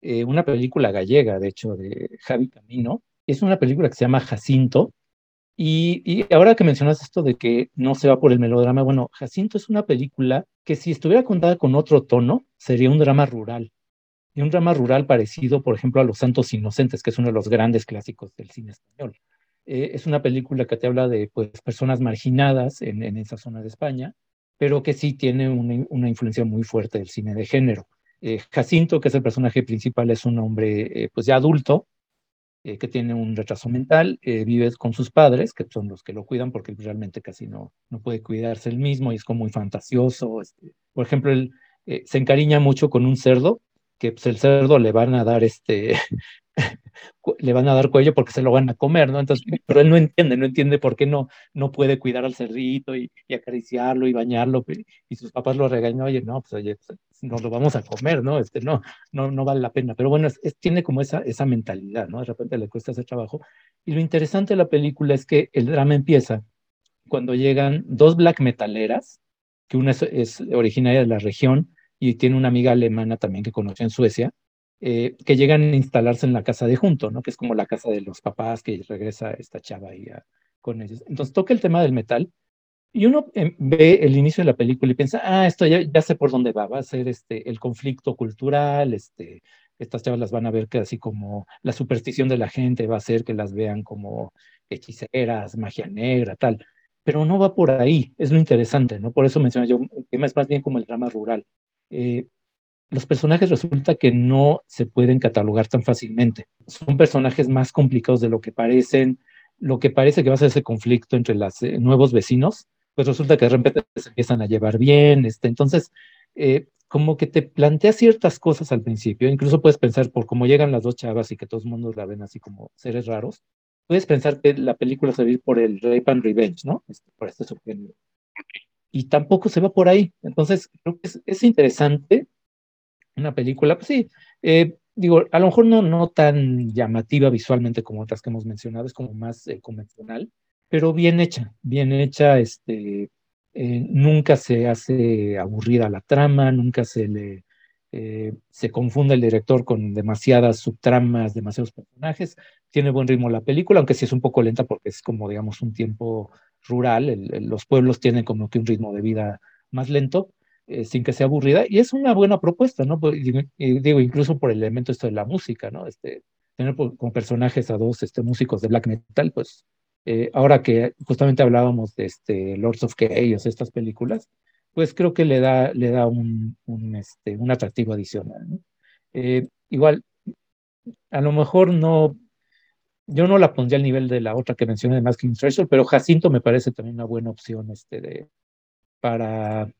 eh, una película gallega, de hecho, de Javi Camino. Es una película que se llama Jacinto. Y, ahora que mencionas esto de que no se va por el melodrama, bueno, Jacinto es una película que si estuviera contada con otro tono, sería un drama rural. Y un drama rural parecido, por ejemplo, a Los Santos Inocentes, que es uno de los grandes clásicos del cine español. Eh, es una película que te habla de pues, personas marginadas en, esa zona de España, pero que sí tiene una, una influencia muy fuerte del cine de género. Eh, Jacinto, que es el personaje principal, es un hombre eh, pues ya adulto, que tiene un retraso mental, vive con sus padres, que son los que lo cuidan porque realmente casi no, no puede cuidarse él mismo y es como muy fantasioso. Este, por ejemplo, él se encariña mucho con un cerdo, que pues, el cerdo le van a dar este le van a dar cuello porque se lo van a comer, ¿no? Entonces, pero él no entiende, no entiende por qué no, no puede cuidar al cerdito y, acariciarlo y bañarlo, y sus papás lo regañan, oye, no, pues oye, pues, nos lo vamos a comer, ¿no? Este, no, no, vale la pena, pero bueno, tiene como esa, esa mentalidad, ¿no? De repente le cuesta ese trabajo. Y lo interesante de la película es que el drama empieza cuando llegan dos black metaleras, que una es, es originaria de la región y tiene una amiga alemana también que conoció en Suecia, eh, que llegan a instalarse en la casa de junto, ¿no? Que es como la casa de los papás que regresa esta chava ahí con ellos. Entonces toca el tema del metal y uno em, ve el inicio de la película y piensa, ah, esto ya, ya sé por dónde va, va a ser este, el conflicto cultural, este, estas chavas las van a ver que así como la superstición de la gente va a ser que las vean como hechiceras, magia negra, tal. Pero no va por ahí, es lo interesante, ¿no? Por eso mencioné yo, que es más bien como el drama rural. Eh, los personajes resulta que no se pueden catalogar tan fácilmente. Son personajes más complicados de lo que parecen. Lo que parece que va a ser ese conflicto entre los eh, nuevos vecinos, pues resulta que de repente se empiezan a llevar bien. Este, entonces, eh, como que te plantea ciertas cosas al principio. Incluso puedes pensar por cómo llegan las dos chavas y que todos el mundo la ven así como seres raros. Puedes pensar que la película se va a ir por el rape and revenge, ¿no? Este, por este subgénero. Y tampoco se va por ahí. Entonces, creo que es, es interesante una película, pues sí, eh, digo, a lo mejor no, no tan llamativa visualmente como otras que hemos mencionado, es como más eh, convencional, pero bien hecha, bien hecha, este, eh, nunca se hace aburrida la trama, nunca se le se confunde el director con demasiadas subtramas, demasiados personajes, tiene buen ritmo la película, aunque sí es un poco lenta porque es como, digamos, un tiempo rural, los pueblos tienen como que un ritmo de vida más lento, eh, sin que sea aburrida, y es una buena propuesta, ¿no? Pues, digo, incluso por el elemento esto de la música, ¿no? Este, tener como personajes a dos este, músicos de black metal, pues eh, ahora que justamente hablábamos de este Lords of Chaos, estas películas, pues creo que le da, le da un, un, este, un atractivo adicional. ¿no? Eh, igual, a lo mejor no, yo no la pondría al nivel de la otra que mencioné de Masking Treasure, pero Jacinto me parece también una buena opción este, de, para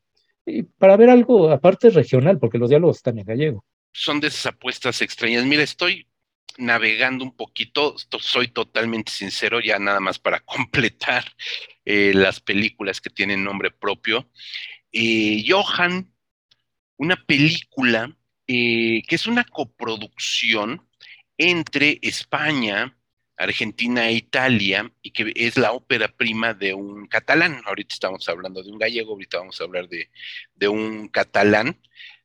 para ver algo aparte regional, porque los diálogos están en gallego. Son de esas apuestas extrañas. Mira, estoy navegando un poquito, soy totalmente sincero, ya nada más para completar eh, las películas que tienen nombre propio. Eh, Johan, una película eh, que es una coproducción entre España, Argentina e Italia, y que es la ópera prima de un catalán. Ahorita estamos hablando de un gallego, ahorita vamos a hablar de, de un catalán.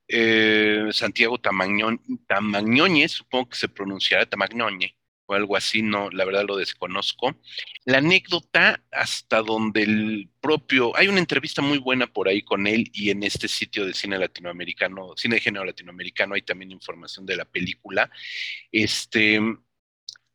Eh, Santiago Tamagnoñez, supongo que se pronunciará Tamagnoñe o algo así, no, la verdad lo desconozco. La anécdota hasta donde el propio, hay una entrevista muy buena por ahí con él y en este sitio de cine latinoamericano, cine de género latinoamericano, hay también información de la película. Este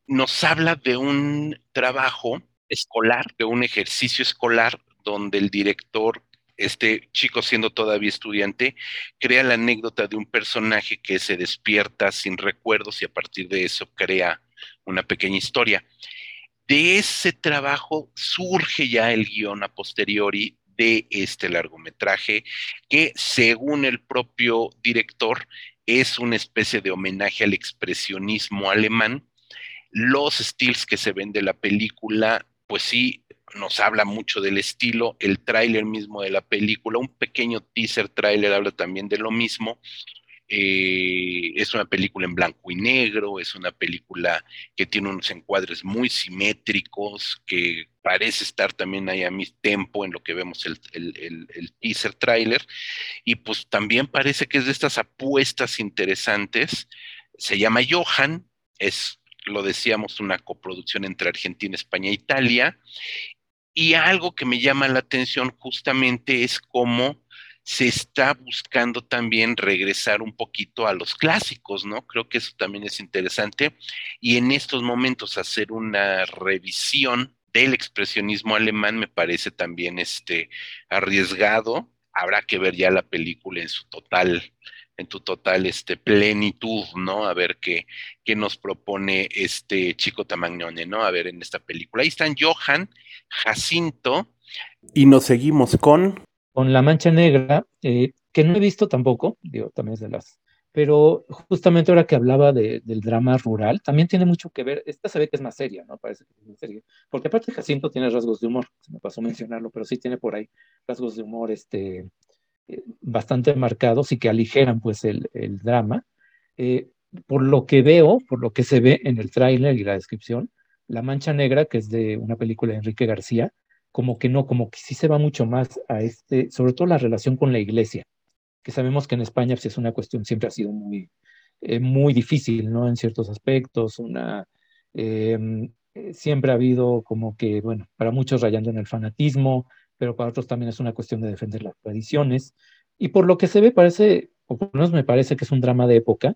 nos habla de un trabajo escolar, de un ejercicio escolar donde el director este chico siendo todavía estudiante, crea la anécdota de un personaje que se despierta sin recuerdos y a partir de eso crea una pequeña historia. De ese trabajo surge ya el guion a posteriori de este largometraje, que según el propio director es una especie de homenaje al expresionismo alemán. Los estilos que se ven de la película, pues sí, nos habla mucho del estilo, el tráiler mismo de la película, un pequeño teaser tráiler habla también de lo mismo. Eh, es una película en blanco y negro, es una película que tiene unos encuadres muy simétricos, que parece estar también ahí a mi tempo en lo que vemos el, teaser tráiler, y pues también parece que es de estas apuestas interesantes. Se llama Johan, es lo decíamos, una coproducción entre Argentina, España e Italia, y algo que me llama la atención justamente es cómo se está buscando también regresar un poquito a los clásicos, ¿no? Creo que eso también es interesante. Y en estos momentos hacer una revisión del expresionismo alemán me parece también este, arriesgado. Habrá que ver ya la película en su total en tu total este, plenitud, ¿no? A ver qué, qué nos propone este chico Tamagnone, ¿no? A ver en esta película. Ahí están Johan, Jacinto. Y nos seguimos con... Con La Mancha Negra, eh, que no he visto tampoco, digo, también es de las... Pero justamente ahora que hablaba del drama rural, también tiene mucho que ver, esta se ve que es más seria, ¿no? Parece que es más seria. Porque aparte Jacinto tiene rasgos de humor, se me pasó mencionarlo, pero sí tiene por ahí rasgos de humor, este, bastante marcados y que aligeran pues el, drama. Eh, por lo que veo, por lo que se ve en el tráiler y la descripción, La Mancha Negra, que es de una película de Enrique García, como que no, como que sí se va mucho más a este, sobre todo la relación con la iglesia, que sabemos que en España pues, es una cuestión, siempre ha sido muy, eh, muy difícil, ¿no? En ciertos aspectos, una, em, siempre ha habido como que, bueno, para muchos rayando en el fanatismo, pero para otros también es una cuestión de defender las tradiciones. Y por lo que se ve, parece, o por lo menos me parece que es un drama de época,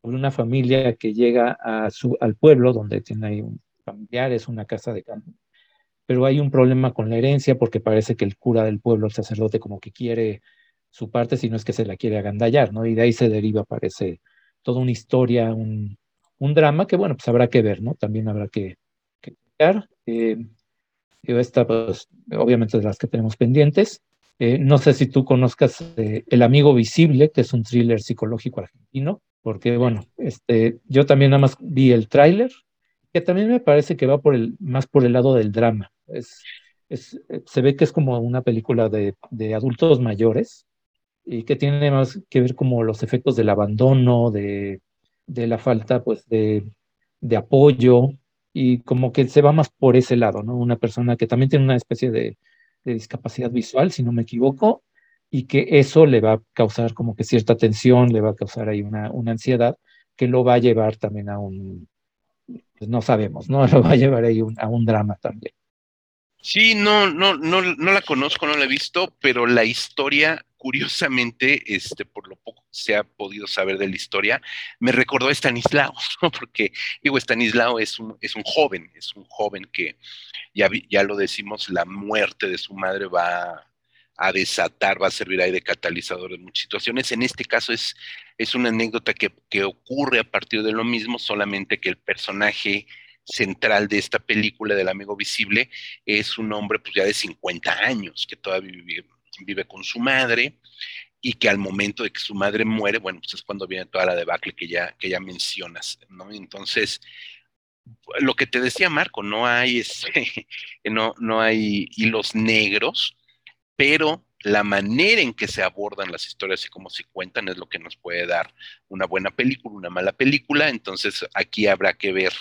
por una familia que llega a su, al pueblo, donde tiene ahí un familiares, una casa de campo, pero hay un problema con la herencia porque parece que el cura del pueblo, el sacerdote, como que quiere su parte, si no es que se la quiere agandallar, ¿no? Y de ahí se deriva, parece, toda una historia, un, un drama que, bueno, pues habrá que ver, ¿no? También habrá que, que eh, esta, pues, obviamente de las que tenemos pendientes. Eh, no sé si tú conozcas eh, El Amigo Visible, que es un thriller psicológico argentino, porque bueno, este, yo también nada más vi el tráiler, que también me parece que va por el, más por el lado del drama. Es, es, se ve que es como una película de, de, adultos mayores y que tiene más que ver como los efectos del abandono, de, de la falta pues de, de apoyo, y como que se va más por ese lado, ¿no? Una persona que también tiene una especie de, discapacidad visual, si no me equivoco, y que eso le va a causar como que cierta tensión, le va a causar ahí una, una ansiedad que lo va a llevar también a un, pues no sabemos, ¿no? Lo va a llevar ahí a un drama también. Sí, no, no, no, no la conozco, no la he visto, pero la historia curiosamente, este, por lo poco que se ha podido saber de la historia, me recordó a Stanislao, porque digo, Stanislao es un, es un joven, es un joven que, ya, ya lo decimos, la muerte de su madre va a desatar, va a servir ahí de catalizador de muchas situaciones. En este caso es, es una anécdota que, que ocurre a partir de lo mismo, solamente que el personaje central de esta película del amigo visible es un hombre pues ya de 50 años que todavía vive, vive con su madre y que al momento de que su madre muere, bueno, pues es cuando viene toda la debacle que ya, que ya mencionas, ¿no? Entonces, lo que te decía Marco, no hay, este, no, no hay hilos negros, pero la manera en que se abordan las historias y cómo se cuentan es lo que nos puede dar una buena película, una mala película. Entonces aquí habrá que ver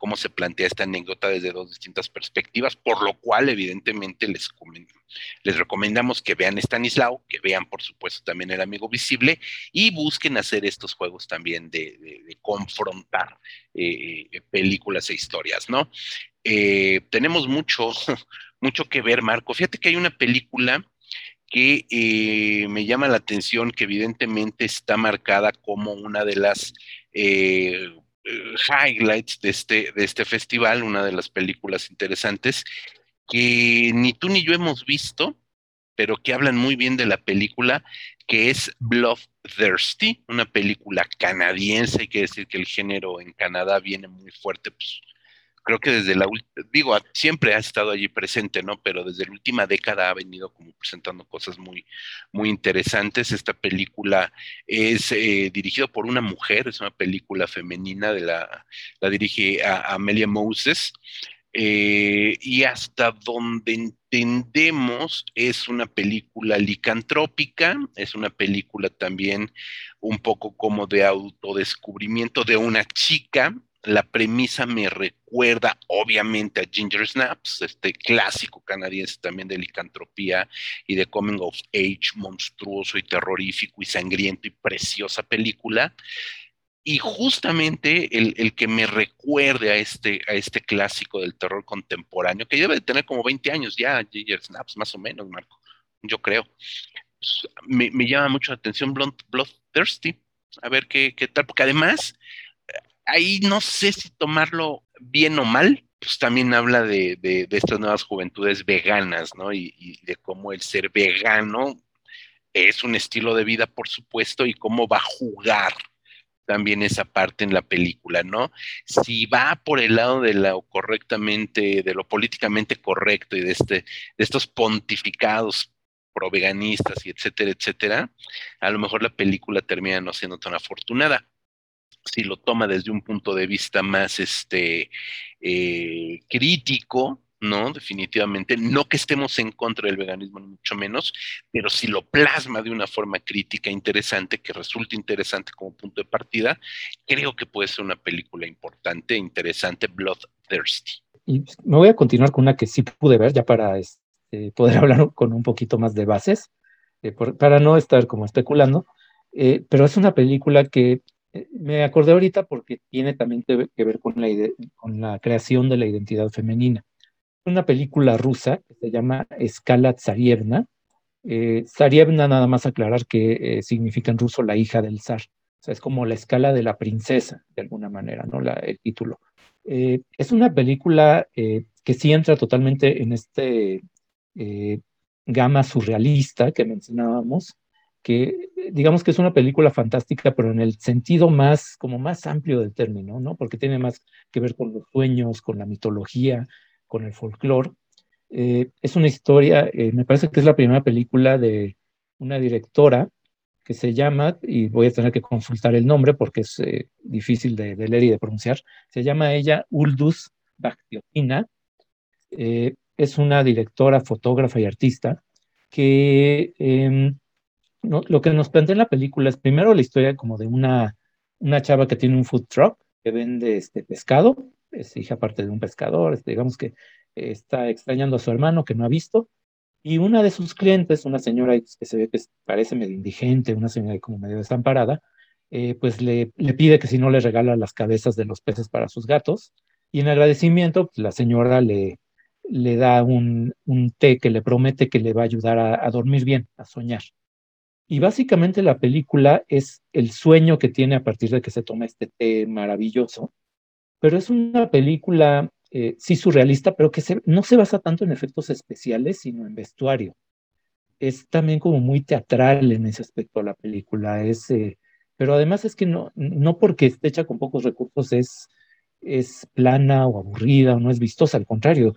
cómo se plantea esta anécdota desde dos distintas perspectivas, por lo cual evidentemente les, les recomendamos que vean Stanislao, que vean por supuesto también El Amigo Visible y busquen hacer estos juegos también de, confrontar eh, películas e historias, ¿no? Eh, tenemos mucho, mucho que ver, Marco. Fíjate que hay una película que eh, me llama la atención, que evidentemente está marcada como una de las eh, highlights de este, de este festival, una de las películas interesantes, que ni tú ni yo hemos visto, pero que hablan muy bien de la película, que es Bloodthirsty, una película canadiense, hay que decir que el género en Canadá viene muy fuerte, pues, creo que desde la digo, siempre ha estado allí presente, ¿no? Pero desde la última década ha venido como presentando cosas muy, muy interesantes. Esta película es eh, dirigida por una mujer, es una película femenina, de la, la dirige Amelia Moses. Eh, y hasta donde entendemos es una película licantrópica, es una película también un poco como de autodescubrimiento de una chica la premisa me recuerda obviamente a Ginger Snaps, este clásico canadiense también de licantropía y de coming of age monstruoso y terrorífico y sangriento y preciosa película. Y justamente el, que me recuerde a este, a este clásico del terror contemporáneo, que debe de tener como 20 años ya, Ginger Snaps, más o menos, Marco, yo creo. Pues, me, llama mucho la atención Bloodthirsty, a ver qué, qué tal, porque además ahí no sé si tomarlo bien o mal, pues también habla de, estas nuevas juventudes veganas, ¿no? Y, de cómo el ser vegano es un estilo de vida, por supuesto, y cómo va a jugar también esa parte en la película, ¿no? Si va por el lado de lo correctamente, de lo políticamente correcto y de este, de estos pontificados pro veganistas y etcétera, etcétera, a lo mejor la película termina no siendo tan afortunada si lo toma desde un punto de vista más este, eh, crítico, ¿no? Definitivamente, no que estemos en contra del veganismo, ni mucho menos, pero si lo plasma de una forma crítica interesante, que resulte interesante como punto de partida, creo que puede ser una película importante, interesante, Bloodthirsty. Y me voy a continuar con una que sí pude ver, ya para este, poder hablar con un poquito más de bases, eh, para no estar como especulando, eh, pero es una película que me acordé ahorita porque tiene también que ver con la, creación de la identidad femenina. Una película rusa que se llama Escala Tsarievna. Eh, Tsarievna, nada más aclarar que eh, significa en ruso la hija del zar. O sea, es como la escala de la princesa, de alguna manera, ¿no? La, el título. es una película que sí entra totalmente en este gama surrealista que mencionábamos, que digamos que es una película fantástica, pero en el sentido más, como más amplio del término, ¿no? Porque tiene más que ver con los sueños, con la mitología, con el folclore. Eh, es una historia, eh, me parece que es la primera película de una directora que se llama, y voy a tener que consultar el nombre porque es eh, difícil de, leer y de pronunciar, se llama ella Uldus Baktiotina. es una directora, fotógrafa y artista que em, lo que nos plantea en la película es primero la historia como de una, una chava que tiene un food truck que vende este pescado, es hija parte de un pescador, este, digamos que está extrañando a su hermano que no ha visto, y una de sus clientes, una señora que se ve que parece medio indigente, una señora como medio desamparada, eh, pues le, le, pide que si no le regala las cabezas de los peces para sus gatos, y en agradecimiento pues, la señora le, le da un, un, té que le promete que le va a ayudar a dormir bien, a soñar. Y básicamente la película es el sueño que tiene a partir de que se toma este té maravilloso, pero es una película, eh, sí surrealista, pero que no se basa tanto en efectos especiales, sino en vestuario. Es también como muy teatral en ese aspecto la película, es, eh, pero además es que no, no porque esté hecha con pocos recursos es, es plana o aburrida o no es vistosa, al contrario,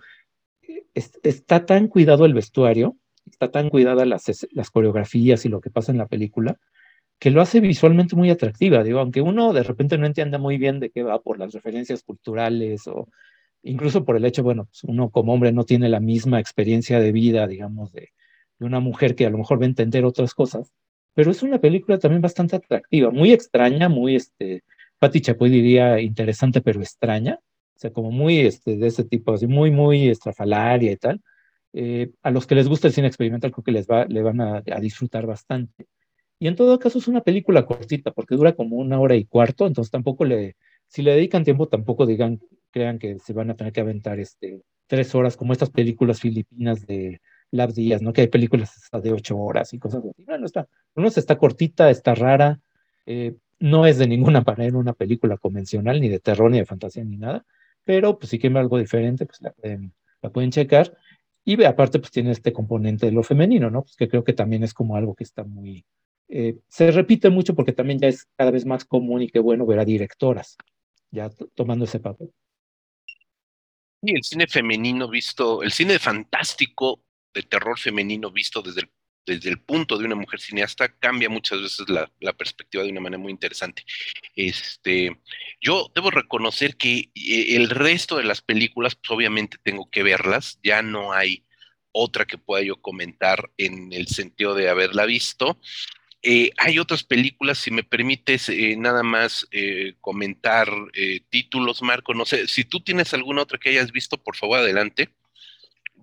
está tan cuidado el vestuario está tan cuidada las, las coreografías y lo que pasa en la película, que lo hace visualmente muy atractiva. Digo, aunque uno de repente no entienda muy bien de qué va por las referencias culturales o incluso por el hecho, bueno, pues uno como hombre no tiene la misma experiencia de vida, digamos, de, de una mujer que a lo mejor va a entender otras cosas, pero es una película también bastante atractiva, muy extraña, muy, este, Patti Chapoy diría interesante pero extraña, o sea, como muy este, de ese tipo, así muy, muy estrafalaria y tal. Eh, a los que les gusta el cine experimental creo que les va, le van a, a, disfrutar bastante. Y en todo caso es una película cortita porque dura como una hora y cuarto, entonces tampoco le, si le dedican tiempo, tampoco digan, crean que se van a tener que aventar este, tres horas como estas películas filipinas de Lab Díaz, ¿no? Que hay películas hasta de ocho horas y cosas así. Bueno, está, uno está cortita, está rara, eh, no es de ninguna manera una película convencional, ni de terror, ni de fantasía, ni nada, pero pues si quieren algo diferente, pues la pueden, la pueden checar. Y aparte, pues tiene este componente de lo femenino, ¿no? Pues que creo que también es como algo que está muy... Eh, se repite mucho porque también ya es cada vez más común y qué bueno ver a directoras ya tomando ese papel. Y el cine femenino visto, el cine fantástico de terror femenino visto desde el, desde el punto de una mujer cineasta cambia muchas veces la, la, perspectiva de una manera muy interesante. Este, yo debo reconocer que eh, el resto de las películas, pues obviamente tengo que verlas, ya no hay otra que pueda yo comentar en el sentido de haberla visto. Eh, hay otras películas, si me permites eh, nada más comentar títulos, Marco, no sé, si tú tienes alguna otra que hayas visto, por favor, adelante.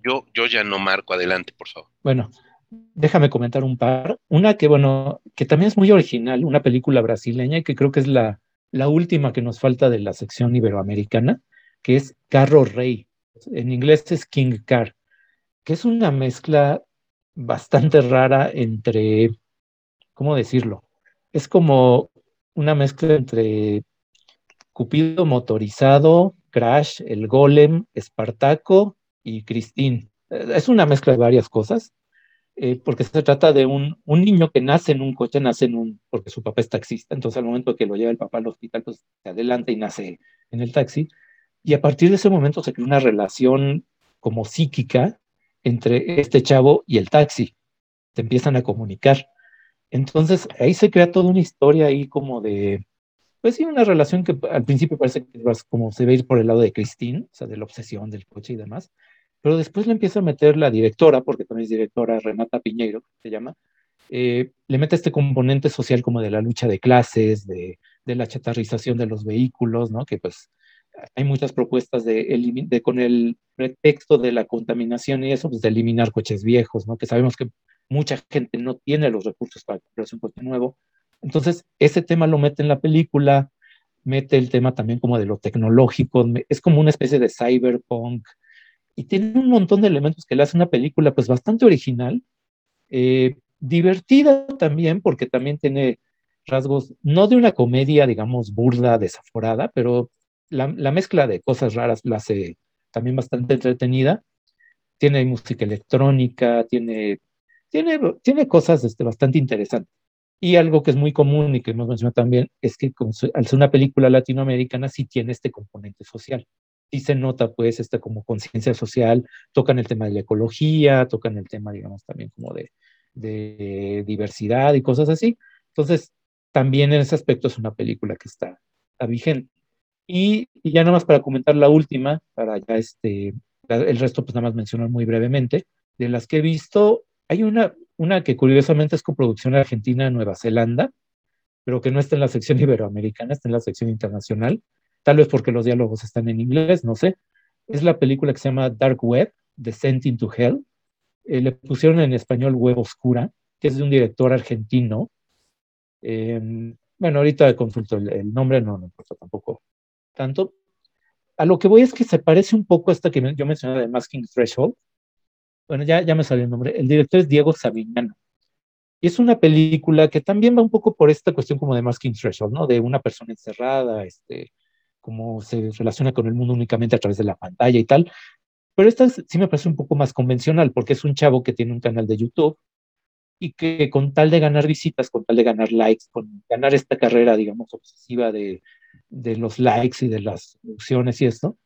Yo, yo ya no marco adelante, por favor. Bueno, déjame comentar un par. Una que, bueno, que también es muy original, una película brasileña y que creo que es la, la última que nos falta de la sección iberoamericana, que es Carro Rey. En inglés es King Car, que es una mezcla bastante rara entre ¿cómo decirlo? Es como una mezcla entre Cupido motorizado, Crash, El Golem, Espartaco y Christine. Es una mezcla de varias cosas, eh, porque se trata de un, un, niño que nace en un coche, nace en un, porque su papá es taxista, entonces al momento que lo lleva el papá al hospital, pues se adelanta y nace en el taxi, y a partir de ese momento se crea una relación como psíquica entre este chavo y el taxi, se empiezan a comunicar. Entonces ahí se crea toda una historia ahí como de, pues sí, una relación que al principio parece que como se ve ir por el lado de Christine, o sea, de la obsesión del coche y demás, pero después le empieza a meter la directora, porque también es directora Renata Piñeiro, se llama, eh, le mete este componente social como de la lucha de clases, de, de la chatarrización de los vehículos, ¿no? Que pues hay muchas propuestas de, de, con el pretexto de la contaminación y eso, pues de eliminar coches viejos, ¿no? Que sabemos que mucha gente no tiene los recursos para comprarse un coche nuevo. Entonces, ese tema lo mete en la película, mete el tema también como de lo tecnológico, es como una especie de cyberpunk, y tiene un montón de elementos que le hace una película pues bastante original, eh, divertida también, porque también tiene rasgos, no de una comedia, digamos, burda, desaforada, pero la, la mezcla de cosas raras la hace también bastante entretenida. Tiene música electrónica, tiene tiene, tiene cosas este, bastante interesantes. Y algo que es muy común y que hemos mencionado también es que al ser una película latinoamericana sí tiene este componente social. Sí se nota pues esta como conciencia social, tocan el tema de la ecología, tocan el tema digamos también como de, de diversidad y cosas así. Entonces también en ese aspecto es una película que está, está vigente. Y, y, ya nada más para comentar la última, para ya este, el resto pues nada más mencionar muy brevemente, de las que he visto, hay una, una que curiosamente es coproducción argentina-Nueva Zelanda, pero que no está en la sección iberoamericana, está en la sección internacional, tal vez porque los diálogos están en inglés, no sé. Es la película que se llama Dark Web, Descent into Hell. Eh, le pusieron en español Web Oscura, que es de un director argentino. Eh, bueno, ahorita consulto el, el nombre, no, no importa tampoco tanto. A lo que voy es que se parece un poco a esta que yo mencionaba de Masking Threshold, bueno, ya, ya me salió el nombre, el director es Diego Savignano. Y es una película que también va un poco por esta cuestión como de Masking Threshold, ¿no? De una persona encerrada, este, cómo se relaciona con el mundo únicamente a través de la pantalla y tal. Pero esta sí me parece un poco más convencional, porque es un chavo que tiene un canal de YouTube y que con tal de ganar visitas, con tal de ganar likes, con ganar esta carrera, digamos, obsesiva de, de los likes y de las opciones y esto,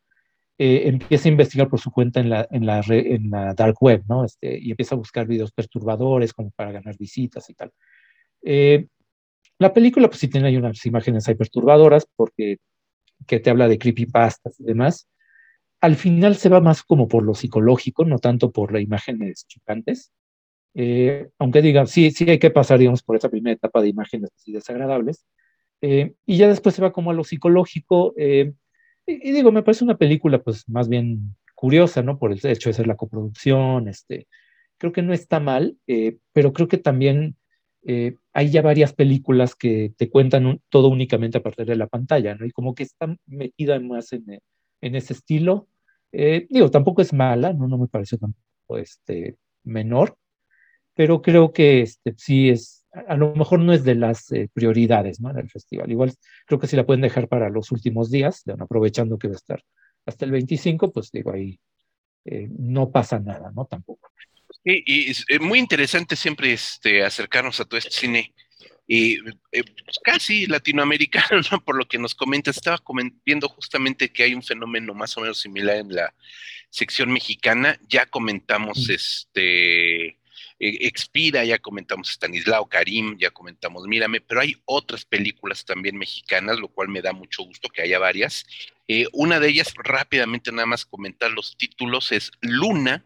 eh, empieza a investigar por su cuenta en la, en la, en la dark web, ¿no? Este, y empieza a buscar videos perturbadores como para ganar visitas y tal. Eh, la película, pues sí tiene ahí unas imágenes ahí perturbadoras porque que te habla de creepypastas y demás. Al final se va más como por lo psicológico, no tanto por las imágenes chocantes. Eh, aunque diga, sí, sí hay que pasar, digamos, por esa primera etapa de imágenes así desagradables. y ya después se va como a lo psicológico. Eh, y, digo, me parece una película pues más bien curiosa, ¿no? Por el hecho de ser la coproducción, este, creo que no está mal, eh, pero creo que también eh, hay ya varias películas que te cuentan todo únicamente a partir de la pantalla, ¿no? Y como que está metida más en, en ese estilo. Eh, digo, tampoco es mala, ¿no? No me pareció tampoco este, menor, pero creo que este, sí es, a lo mejor no es de las eh, prioridades ¿no? en el festival. Igual creo que si la pueden dejar para los últimos días, aprovechando que va a estar hasta el 25, pues digo, ahí eh, no pasa nada, ¿no? Tampoco. Sí, y es eh, muy interesante siempre este, acercarnos a todo este cine y pues, casi latinoamericano, ¿no? Por lo que nos comentas, estaba viendo justamente que hay un fenómeno más o menos similar en la sección mexicana. Ya comentamos este eh, Expira, ya comentamos Stanislao Karim, ya comentamos Mírame, pero hay otras películas también mexicanas, lo cual me da mucho gusto que haya varias. Eh, una de ellas, rápidamente nada más comentar los títulos, es Luna,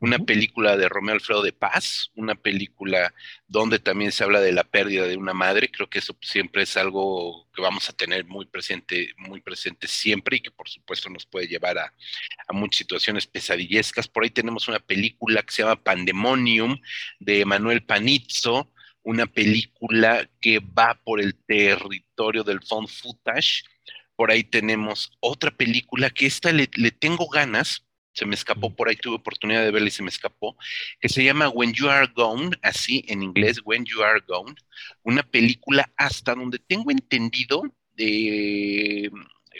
una película de Romeo Alfredo de Paz, una película donde también se habla de la pérdida de una madre. Creo que eso siempre es algo que vamos a tener muy presente, muy presente siempre y que por supuesto nos puede llevar a, muchas situaciones pesadillescas. Por ahí tenemos una película que se llama Pandemonium de Manuel Panizzo, una película que va por el territorio del found footage. Por ahí tenemos otra película que esta le tengo ganas se me escapó por ahí, tuve oportunidad de verla y se me escapó, que se llama When You Are Gone, así en inglés, When You Are Gone, una película hasta donde tengo entendido de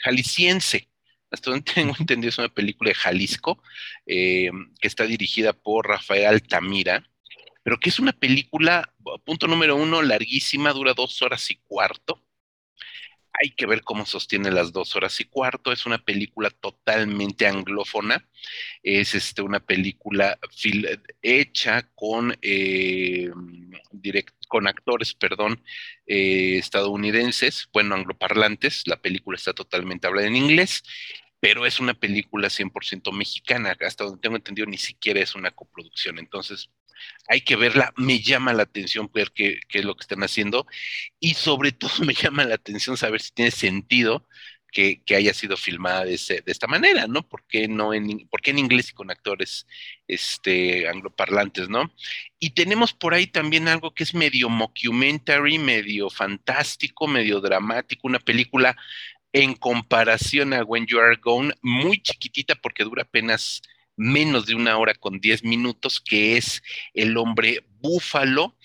jalisciense, hasta donde tengo entendido es una película de Jalisco, eh, que está dirigida por Rafael Altamira, pero que es una película, punto número uno, larguísima, dura dos horas y cuarto, hay que ver cómo sostiene las dos horas y cuarto. Es una película totalmente anglófona. Es este, una película hecha con, eh, con actores, perdón, eh, estadounidenses, bueno, angloparlantes. La película está totalmente hablada en inglés pero es una película 100% mexicana, hasta donde tengo entendido ni siquiera es una coproducción, entonces hay que verla, me llama la atención ver qué, es lo que están haciendo y sobre todo me llama la atención saber si tiene sentido que, haya sido filmada de, esta manera, ¿no? ¿Por qué, no en, ¿Por en inglés y con actores este, angloparlantes, ¿no? Y tenemos por ahí también algo que es medio mockumentary, medio fantástico, medio dramático, una película en comparación a When You Are Gone, muy chiquitita porque dura apenas menos de una hora con diez minutos, que es el hombre búfalo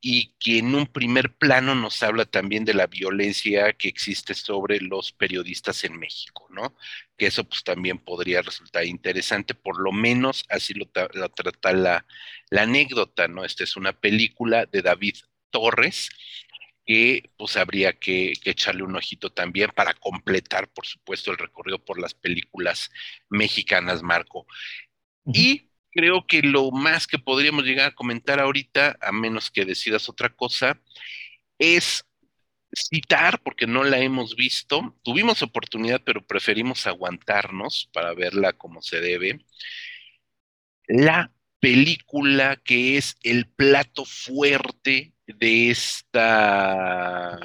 y que en un primer plano nos habla también de la violencia que existe sobre los periodistas en México, ¿no? Que eso pues también podría resultar interesante, por lo menos así lo, trata la, anécdota, ¿no? Esta es una película de David Torres, que pues habría que, echarle un ojito también para completar, por supuesto, el recorrido por las películas mexicanas, Marco. Y creo que lo más que podríamos llegar a comentar ahorita, a menos que decidas otra cosa, es citar, porque no la hemos visto, tuvimos oportunidad, pero preferimos aguantarnos para verla como se debe, la película que es el plato fuerte de esta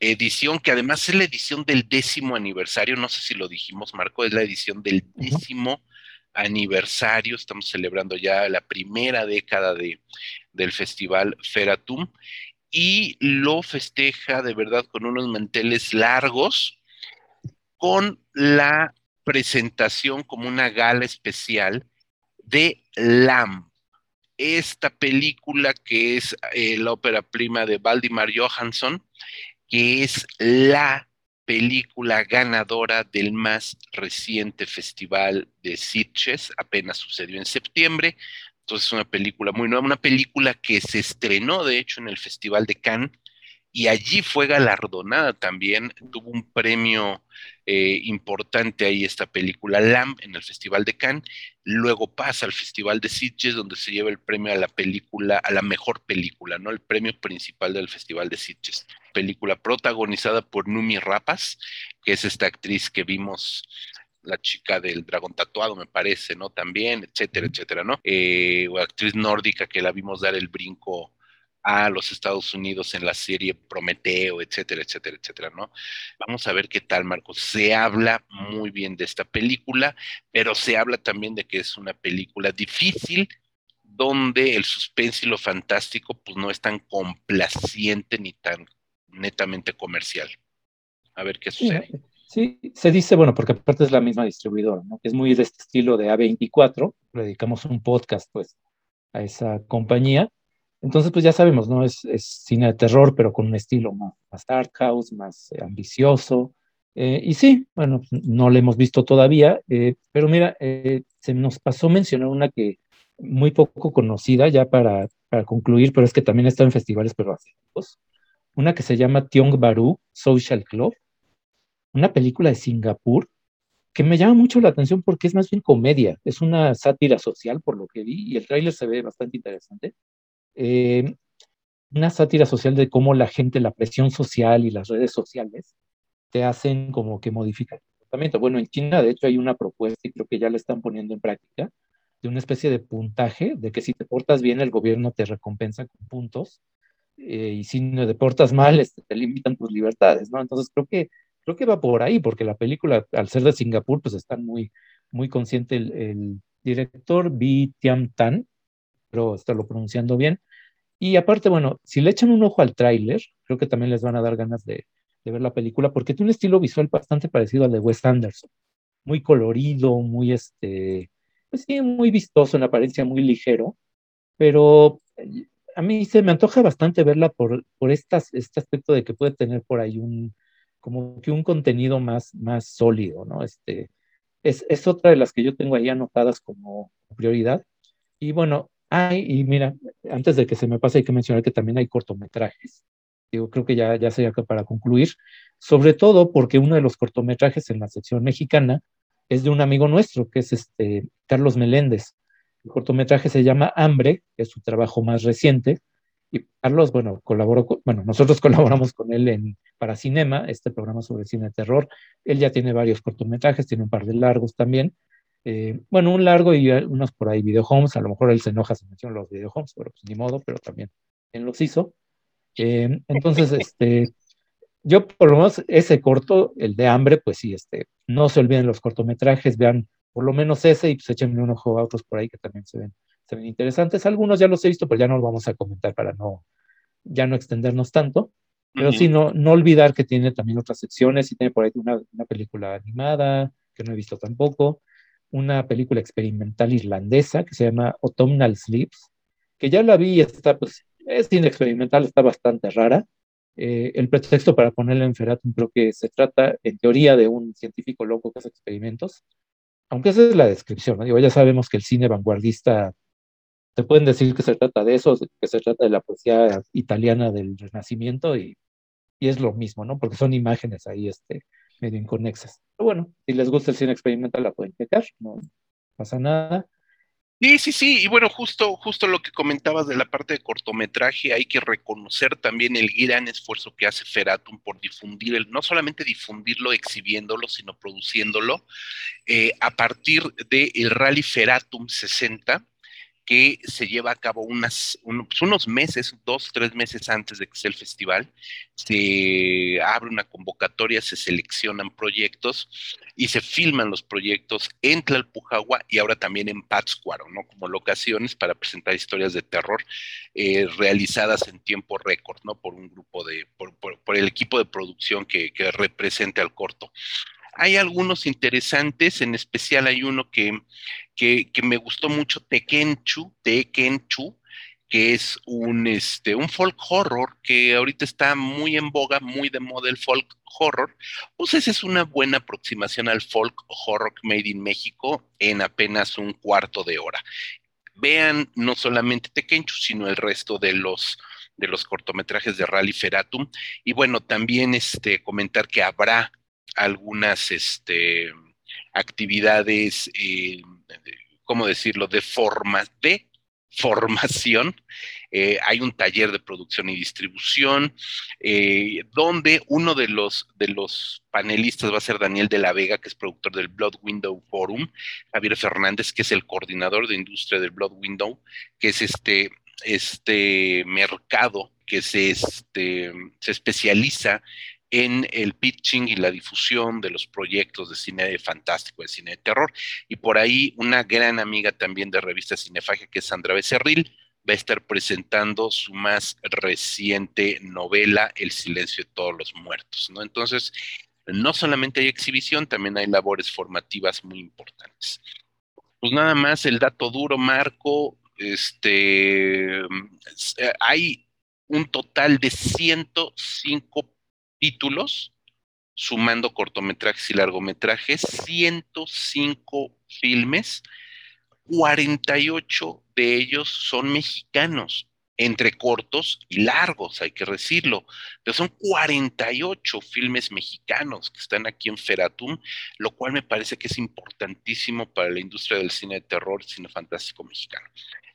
edición, que además es la edición del décimo aniversario, no sé si lo dijimos, Marco, es la edición del décimo aniversario, estamos celebrando ya la primera década de, del festival Feratum y lo festeja de verdad con unos manteles largos, con la presentación como una gala especial de LAM, esta película que es eh, la ópera prima de Valdimar Johansson, que es la película ganadora del más reciente festival de Sitges, apenas sucedió en septiembre. Entonces es una película muy nueva, una película que se estrenó de hecho en el Festival de Cannes y allí fue galardonada también, tuvo un premio eh, importante ahí esta película Lamb en el Festival de Cannes, luego pasa al Festival de Sitges donde se lleva el premio a la película, a la mejor película, ¿no? El premio principal del Festival de Sitges, película protagonizada por Numi Rapas, que es esta actriz que vimos la chica del dragón tatuado, me parece, ¿no? También, etcétera, etcétera, ¿no? Eh, o actriz nórdica que la vimos dar el brinco a los Estados Unidos en la serie Prometeo, etcétera, etcétera, etcétera, ¿no? Vamos a ver qué tal, Marcos. Se habla muy bien de esta película, pero se habla también de que es una película difícil, donde el suspense y lo fantástico, pues no es tan complaciente ni tan netamente comercial. A ver qué sucede. Sí, se dice, bueno, porque aparte es la misma distribuidora, ¿no? Es muy de este estilo de A24, le dedicamos un podcast, pues, a esa compañía, entonces, pues ya sabemos, ¿no? Es, cine de terror, pero con un estilo más, más art house, más eh, ambicioso. Eh, y sí, bueno, no la hemos visto todavía, eh, pero mira, se nos pasó mencionar una que muy poco conocida ya para, para concluir, pero es que también está en festivales pero asiáticos. Una que se llama Tiong Baru Social Club, una película de Singapur que me llama mucho la atención porque es más bien comedia, es una sátira social por lo que vi y el tráiler se ve bastante interesante. Eh, una sátira social de cómo la gente, la presión social y las redes sociales te hacen como que modificar el comportamiento. Bueno, en China, de hecho, hay una propuesta y creo que ya la están poniendo en práctica de una especie de puntaje de que si te portas bien, el gobierno te recompensa con puntos eh, y si te portas mal, este, te limitan tus libertades, ¿no? Entonces creo que creo que va por ahí, porque la película, al ser de Singapur, pues está muy, muy consciente el, el director Bi Tiam Tan, pero estarlo pronunciando bien, y aparte, bueno, si le echan un ojo al tráiler, creo que también les van a dar ganas de, ver la película, porque tiene un estilo visual bastante parecido al de Wes Anderson. Muy colorido, muy este, pues sí, muy vistoso, en apariencia muy ligero, pero eh, a mí se me antoja bastante verla por, por estas, este aspecto de que puede tener por ahí un, como que un contenido más, más sólido, ¿no? Este, es, es otra de las que yo tengo ahí anotadas como prioridad. Y bueno, Ay, y mira, antes de que se me pase, hay que mencionar que también hay cortometrajes. Yo creo que ya, ya sería para concluir, sobre todo porque uno de los cortometrajes en la sección mexicana es de un amigo nuestro, que es este Carlos Meléndez. El cortometraje se llama Hambre, que es su trabajo más reciente. Y Carlos, bueno, colaboró bueno, nosotros colaboramos con él en Para Cinema, este programa sobre cine de terror. Él ya tiene varios cortometrajes, tiene un par de largos también. Eh, bueno, un largo y unos por ahí videohomes, a lo mejor él se enoja si menciona los videohomes, pero pues ni modo, pero también él los hizo. Eh, entonces, este, yo por lo menos ese corto, el de hambre, pues sí, este, no se olviden los cortometrajes, vean por lo menos ese y pues échenle un ojo a otros por ahí que también se ven, se ven interesantes. Algunos ya los he visto, pero ya no los vamos a comentar para no, ya no extendernos tanto. Pero sí, no, no olvidar que tiene también otras secciones y tiene por ahí una, una película animada que no he visto tampoco una película experimental irlandesa que se llama Autumnal Sleeps, que ya la vi y está, pues, es cine experimental, está bastante rara. Eh, el pretexto para ponerla en Feratum creo que se trata, en teoría, de un científico loco que hace experimentos, aunque esa es la descripción, ¿no? Digo, ya sabemos que el cine vanguardista, te pueden decir que se trata de eso, que se trata de la poesía italiana del Renacimiento y, y es lo mismo, ¿no? Porque son imágenes ahí, este, medio inconexas. Pero bueno, si les gusta el cine experimental, la pueden checar, no pasa nada. Sí, sí, sí, y bueno, justo, justo lo que comentabas de la parte de cortometraje, hay que reconocer también el gran esfuerzo que hace Feratum por difundir, el, no solamente difundirlo, exhibiéndolo, sino produciéndolo, eh, a partir del el Rally Feratum 60, que se lleva a cabo unas, pues, unos meses, dos, tres meses antes de que sea el festival. Se abre una convocatoria, se seleccionan proyectos y se filman los proyectos en Tlalpujagua y ahora también en Pátzcuaro, ¿no? Como locaciones para presentar historias de terror eh, realizadas en tiempo récord, ¿no? Por un grupo de, por, por, el equipo de producción que, que represente al corto. Hay algunos interesantes, en especial hay uno que, que, me gustó mucho, Tekenchu, Tekenchu, que es un, este, un folk horror que ahorita está muy en boga, muy de moda el folk horror, pues esa es una buena aproximación al folk horror made in México en apenas un cuarto de hora. Vean no solamente Tekenchu, sino el resto de los de los cortometrajes de Rally Feratum. Y bueno, también este, comentar que habrá algunas este, actividades, eh, ¿cómo decirlo?, de, forma, de formación. Eh, hay un taller de producción y distribución, eh, donde uno de los, de los panelistas va a ser Daniel de la Vega, que es productor del Blood Window Forum, Javier Fernández, que es el coordinador de industria del Blood Window, que es este, este mercado que se, este, se especializa en el pitching y la difusión de los proyectos de cine fantástico, de cine de terror. Y por ahí una gran amiga también de revista Cinefagia, que es Sandra Becerril, va a estar presentando su más reciente novela, El silencio de todos los muertos, ¿no? Entonces, no solamente hay exhibición, también hay labores formativas muy importantes. Pues nada más el dato duro, Marco, este, hay un total de 105 títulos, sumando cortometrajes y largometrajes, 105 filmes, 48 de ellos son mexicanos, entre cortos y largos, hay que decirlo. Pero son 48 filmes mexicanos que están aquí en Feratum, lo cual me parece que es importantísimo para la industria del cine de terror, cine fantástico mexicano.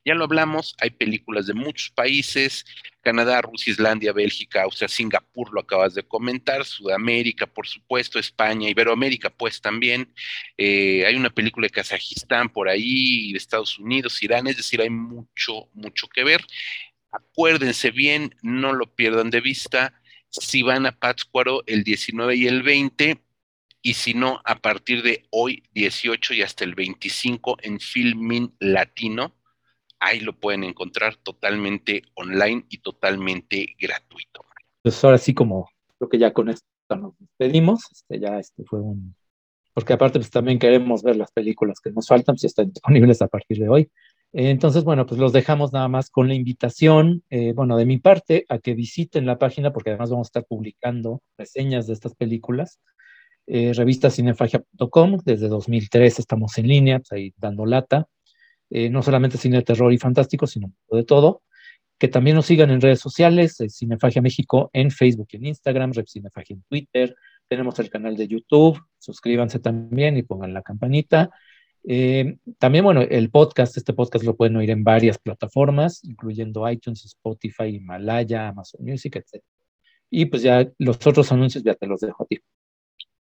Ya lo hablamos, hay películas de muchos países, Canadá, Rusia, Islandia, Bélgica, Austria, Singapur, lo acabas de comentar, Sudamérica, por supuesto, España, Iberoamérica, pues también. Eh, hay una película de Kazajistán por ahí, de Estados Unidos, Irán, es decir, hay mucho, mucho que ver. Acuérdense bien, no lo pierdan de vista. Si van a Pátzcuaro el 19 y el 20, y si no, a partir de hoy, 18 y hasta el 25 en Filmin Latino, ahí lo pueden encontrar totalmente online y totalmente gratuito. Pues ahora sí, como creo que ya con esto nos despedimos, este, ya este fue un... Porque aparte pues también queremos ver las películas que nos faltan, si están disponibles a partir de hoy. Entonces, bueno, pues los dejamos nada más con la invitación, eh, bueno, de mi parte, a que visiten la página, porque además vamos a estar publicando reseñas de estas películas. Eh, revistacinefagia.com, desde 2003 estamos en línea, pues ahí dando lata. Eh, no solamente cine de terror y fantástico, sino de todo. Que también nos sigan en redes sociales, eh, Cinefagia México en Facebook y en Instagram, Rep Cinefagia en Twitter. Tenemos el canal de YouTube, suscríbanse también y pongan la campanita. Eh, también, bueno, el podcast, este podcast lo pueden oír en varias plataformas, incluyendo iTunes, Spotify, Himalaya, Amazon Music, etc. Y pues ya los otros anuncios ya te los dejo a ti.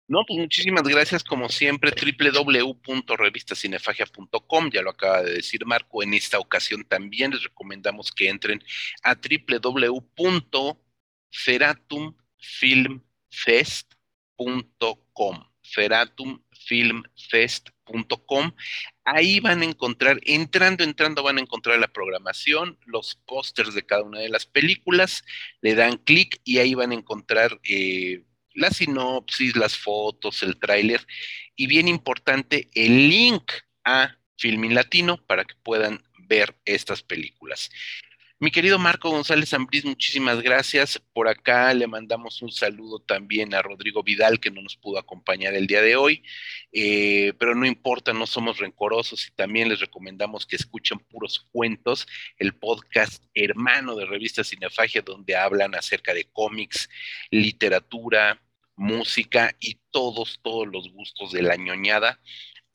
No, pues muchísimas gracias, como siempre, www.revistacinefagia.com, ya lo acaba de decir Marco, en esta ocasión también les recomendamos que entren a www.feratumfilmfest.com, feratumfilmfest.com, ahí van a encontrar, entrando, entrando, van a encontrar la programación, los pósters de cada una de las películas, le dan clic y ahí van a encontrar... Eh, la sinopsis, las fotos, el tráiler y bien importante, el link a Filmin Latino para que puedan ver estas películas. Mi querido Marco González Ambriz, muchísimas gracias. Por acá le mandamos un saludo también a Rodrigo Vidal, que no nos pudo acompañar el día de hoy, eh, pero no importa, no somos rencorosos y también les recomendamos que escuchen Puros Cuentos, el podcast hermano de Revista Cinefagia, donde hablan acerca de cómics, literatura, música y todos, todos los gustos de la ñoñada.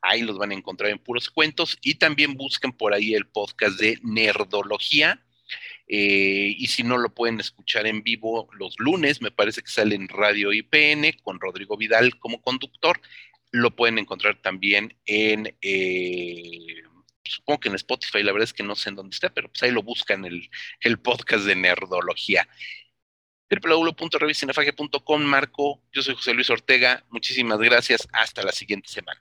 Ahí los van a encontrar en puros cuentos y también busquen por ahí el podcast de Nerdología, eh, y si no lo pueden escuchar en vivo los lunes, me parece que sale en Radio IPN con Rodrigo Vidal como conductor. Lo pueden encontrar también en, eh, supongo que en Spotify, la verdad es que no sé en dónde está, pero pues ahí lo buscan el, el podcast de Nerdología www.revistinefagia.com Marco, yo soy José Luis Ortega, muchísimas gracias, hasta la siguiente semana.